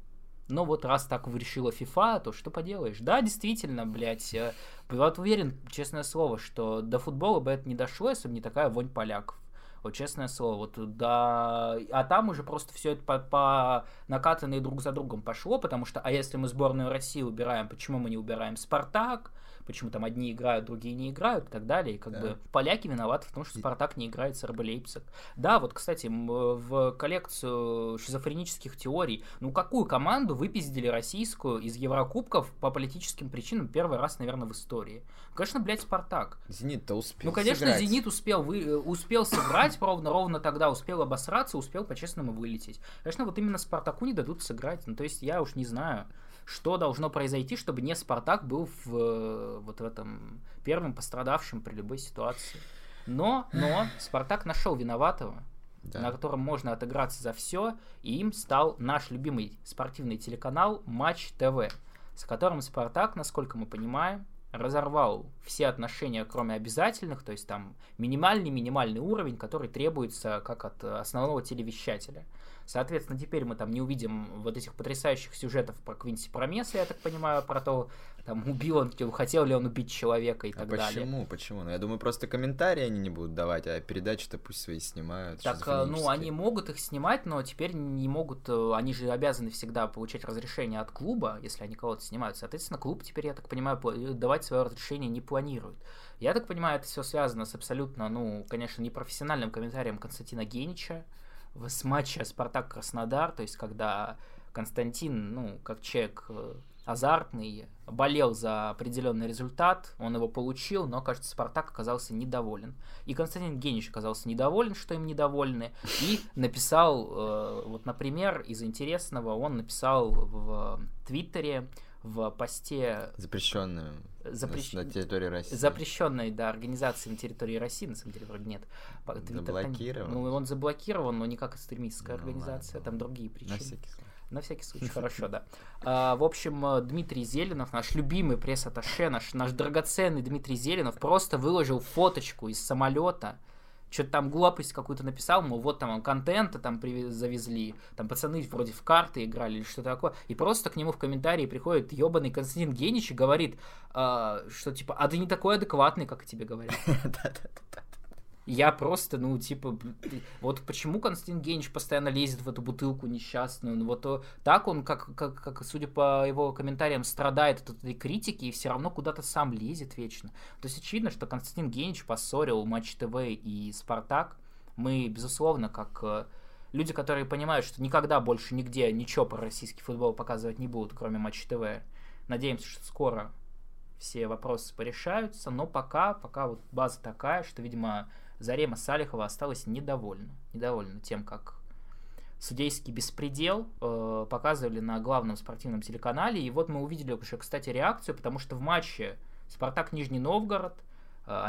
но вот раз так решила FIFA, то что поделаешь? Да, действительно, блядь, э, вот уверен, честное слово, что до футбола бы это не дошло, если бы не такая вонь поляков. Вот честное слово, вот да, а там уже просто все это по, по накатанные друг за другом пошло, потому что, а если мы сборную России убираем, почему мы не убираем Спартак, почему там одни играют, другие не играют и так далее. И как да. бы поляки виноваты в том, что Спартак не играет с РБ Лейпциг. Да, вот, кстати, в коллекцию шизофренических теорий, ну какую команду выпиздили российскую из Еврокубков по политическим причинам первый раз, наверное, в истории? Конечно, блядь, Спартак. Зенит-то успел Ну, конечно, сыграть. Зенит успел, вы, э, успел сыграть ровно, ровно тогда, успел обосраться, успел по-честному вылететь. Конечно, вот именно Спартаку не дадут сыграть. Ну, то есть, я уж не знаю что должно произойти, чтобы не Спартак был в, э, вот в этом первым пострадавшим при любой ситуации. Но, но Спартак нашел виноватого, да. на котором можно отыграться за все, и им стал наш любимый спортивный телеканал Матч ТВ, с которым Спартак, насколько мы понимаем, разорвал все отношения, кроме обязательных, то есть там минимальный-минимальный уровень, который требуется как от основного телевещателя. Соответственно, теперь мы там не увидим вот этих потрясающих сюжетов про Квинси Промеса, я так понимаю, про то, там, убил он, хотел ли он убить человека и а так почему? далее. Почему? Почему? Ну, я думаю, просто комментарии они не будут давать, а передачи-то пусть свои снимают. Так, ну, они могут их снимать, но теперь не могут, э, они же обязаны всегда получать разрешение от клуба, если они кого-то снимают. Соответственно, клуб теперь, я так понимаю, э, давать свое разрешение не планирует. Я так понимаю, это все связано с абсолютно, ну, конечно, непрофессиональным комментарием Константина Генича, с матча Спартак Краснодар, то есть когда Константин, ну, как человек э, азартный, болел за определенный результат, он его получил, но, кажется, Спартак оказался недоволен. И Константин Генич оказался недоволен, что им недовольны, и написал, э, вот, например, из интересного, он написал в Твиттере, в посте... Запрещенную Запрещ... на территории России. Запрещенной, да, организации на территории России, на самом деле, вроде нет. Заблокирован? Ну, он заблокирован, но не как экстремистская ну, организация, ладно. там другие причины. На всякий. На всякий случай, хорошо, да. А, в общем, э, Дмитрий Зеленов, наш любимый пресс-атташе, наш, наш драгоценный Дмитрий Зеленов, просто выложил фоточку из самолета, что-то там глупость какую-то написал, мол, вот там контента там завезли, там пацаны вроде в карты играли или что такое, и просто к нему в комментарии приходит ебаный Константин Генич и говорит, э, что типа, а ты не такой адекватный, как тебе говорят. [laughs] Я просто, ну, типа, вот почему Константин Генич постоянно лезет в эту бутылку несчастную, ну, вот э, так он, как, как, как судя по его комментариям, страдает от этой критики и все равно куда-то сам лезет вечно. То есть очевидно, что Константин Генич поссорил Матч ТВ и Спартак. Мы, безусловно, как э, люди, которые понимают, что никогда больше нигде ничего про российский футбол показывать не будут, кроме Матч ТВ, надеемся, что скоро все вопросы порешаются, но пока, пока вот база такая, что, видимо, Зарема Салихова осталась недовольна. Недовольна тем, как судейский беспредел э, показывали на главном спортивном телеканале. И вот мы увидели уже, кстати, реакцию, потому что в матче Спартак Нижний Новгород,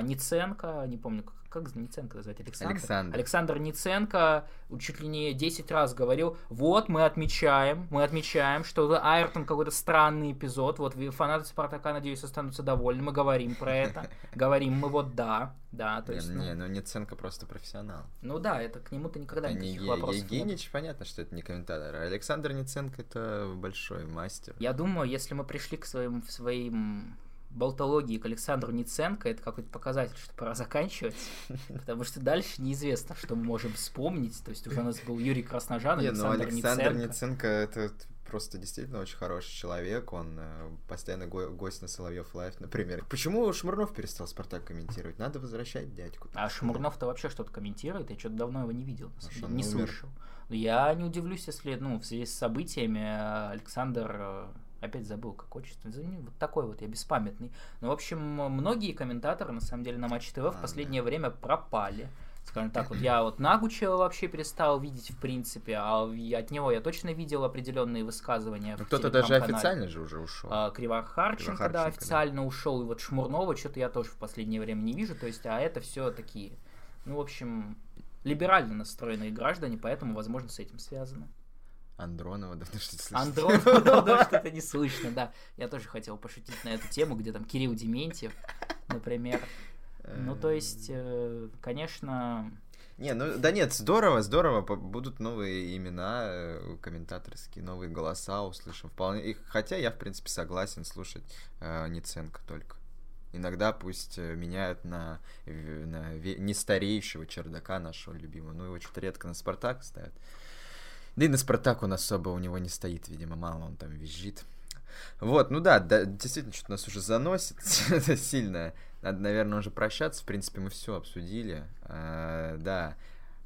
Ниценко, не помню, как как Ниценко звать? Александр? Александр. Александр Ниценко чуть ли не 10 раз говорил, вот мы отмечаем, мы отмечаем, что Айртон какой-то странный эпизод, вот фанаты Спартака, надеюсь, останутся довольны, мы говорим про это, говорим мы вот да, да, то не, есть... Не, ну Ниценко просто профессионал. Ну да, это к нему-то никогда это никаких не вопросов Евгеньевич, нет. понятно, что это не комментатор, а Александр Ниценко это большой мастер. Я думаю, если мы пришли к своим, своим болтологии к Александру Ниценко, это какой-то показатель, что пора заканчивать, [laughs] потому что дальше неизвестно, что мы можем вспомнить. То есть уже у нас был Юрий Красножан, Александр, ну, Александр Ниценко. это просто действительно очень хороший человек, он э, постоянно го- гость на Соловьев Live, например. Почему Шмурнов перестал Спартак комментировать? Надо возвращать дядьку. А Шмурнов-то вообще что-то комментирует, я что-то давно его не видел, не слышал. Я не удивлюсь, если, ну, в связи с событиями э, Александр э, Опять забыл, как отчество. Вот такой вот я беспамятный. Ну, в общем, многие комментаторы, на самом деле, на Матч ТВ в последнее время пропали. Скажем так, вот я вот Нагучева вообще перестал видеть, в принципе, а от него я точно видел определенные высказывания. Ну, кто-то даже официально же уже ушел. А, Кривар Харченко, да, официально да. ушел, и вот Шмурнова что-то я тоже в последнее время не вижу, то есть, а это все такие, ну, в общем, либерально настроенные граждане, поэтому, возможно, с этим связано. Андронова давно что-то слышно. Андронова [laughs] давно что-то не слышно, да. Я тоже хотел пошутить на эту тему, где там Кирилл Дементьев, например. Ну, то есть, э, конечно... Не, ну да нет, здорово, здорово, будут новые имена э, комментаторские, новые голоса услышим вполне. И, хотя я, в принципе, согласен слушать э, Ниценко только. Иногда пусть э, меняют на, на не старейшего чердака нашего любимого. Ну, его что-то редко на Спартак ставят. Да и на Спартак он особо у него не стоит, видимо, мало он там визжит. Вот, ну да, да действительно, что-то нас уже заносит [laughs] это сильно. Надо, наверное, уже прощаться. В принципе, мы все обсудили. А, да,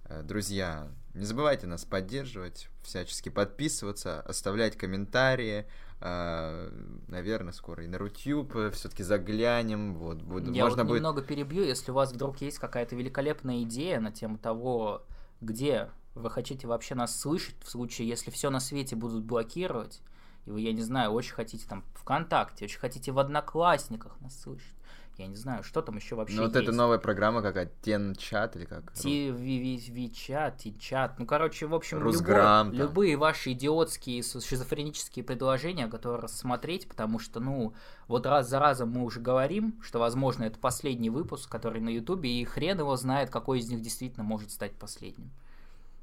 э, друзья, не забывайте нас поддерживать, всячески подписываться, оставлять комментарии. А, наверное, скоро и на Рутюб все-таки заглянем. Вот, буду, Я можно вот будет... немного перебью, если у вас вдруг есть какая-то великолепная идея на тему того, где вы хотите вообще нас слышать, в случае, если все на свете будут блокировать, и вы, я не знаю, очень хотите там ВКонтакте, очень хотите в Одноклассниках нас слышать, я не знаю, что там еще вообще Ну, вот есть. эта новая программа какая-то, Тенчат или как? Вичат, Тинчат. Ну, короче, в общем, любой, любые ваши идиотские шизофренические предложения готовы рассмотреть, потому что, ну, вот раз за разом мы уже говорим, что, возможно, это последний выпуск, который на Ютубе, и хрен его знает, какой из них действительно может стать последним.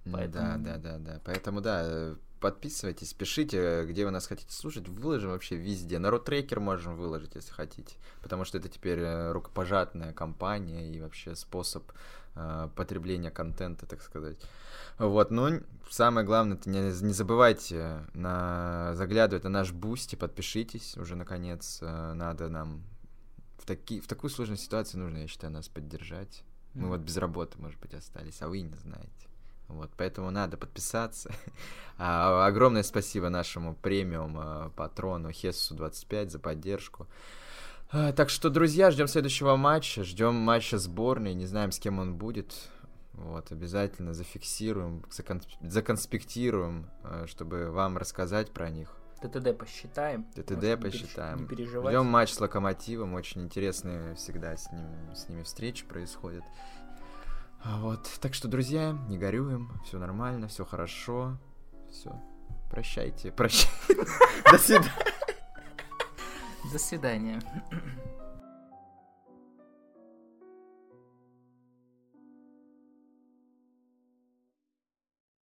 Поэтому... Да, да, да, да. Поэтому, да, подписывайтесь, пишите, где вы нас хотите слушать. Выложим вообще везде. На трекер можем выложить, если хотите. Потому что это теперь э, рукопожатная компания и вообще способ э, потребления контента, так сказать. Вот, ну, самое главное, не, не забывайте на, заглядывать на наш Boosty, подпишитесь уже, наконец. Э, надо нам в, таки, в такую сложную ситуацию нужно, я считаю, нас поддержать. Мы mm. вот без работы, может быть, остались, а вы не знаете. Вот, поэтому надо подписаться. [laughs] а, огромное спасибо нашему премиум а, патрону Хессу 25 за поддержку. А, так что, друзья, ждем следующего матча, ждем матча сборной, не знаем, с кем он будет. Вот, обязательно зафиксируем, закон... законспектируем, а, чтобы вам рассказать про них. ТТД посчитаем. ТТД посчитаем. Не переживать. Ждем матч с Локомотивом, очень интересные всегда с, ним, с ними встречи происходят. А вот, так что, друзья, не горюем, все нормально, все хорошо, все. Прощайте, прощайте. [laughs] До свидания. До свидания.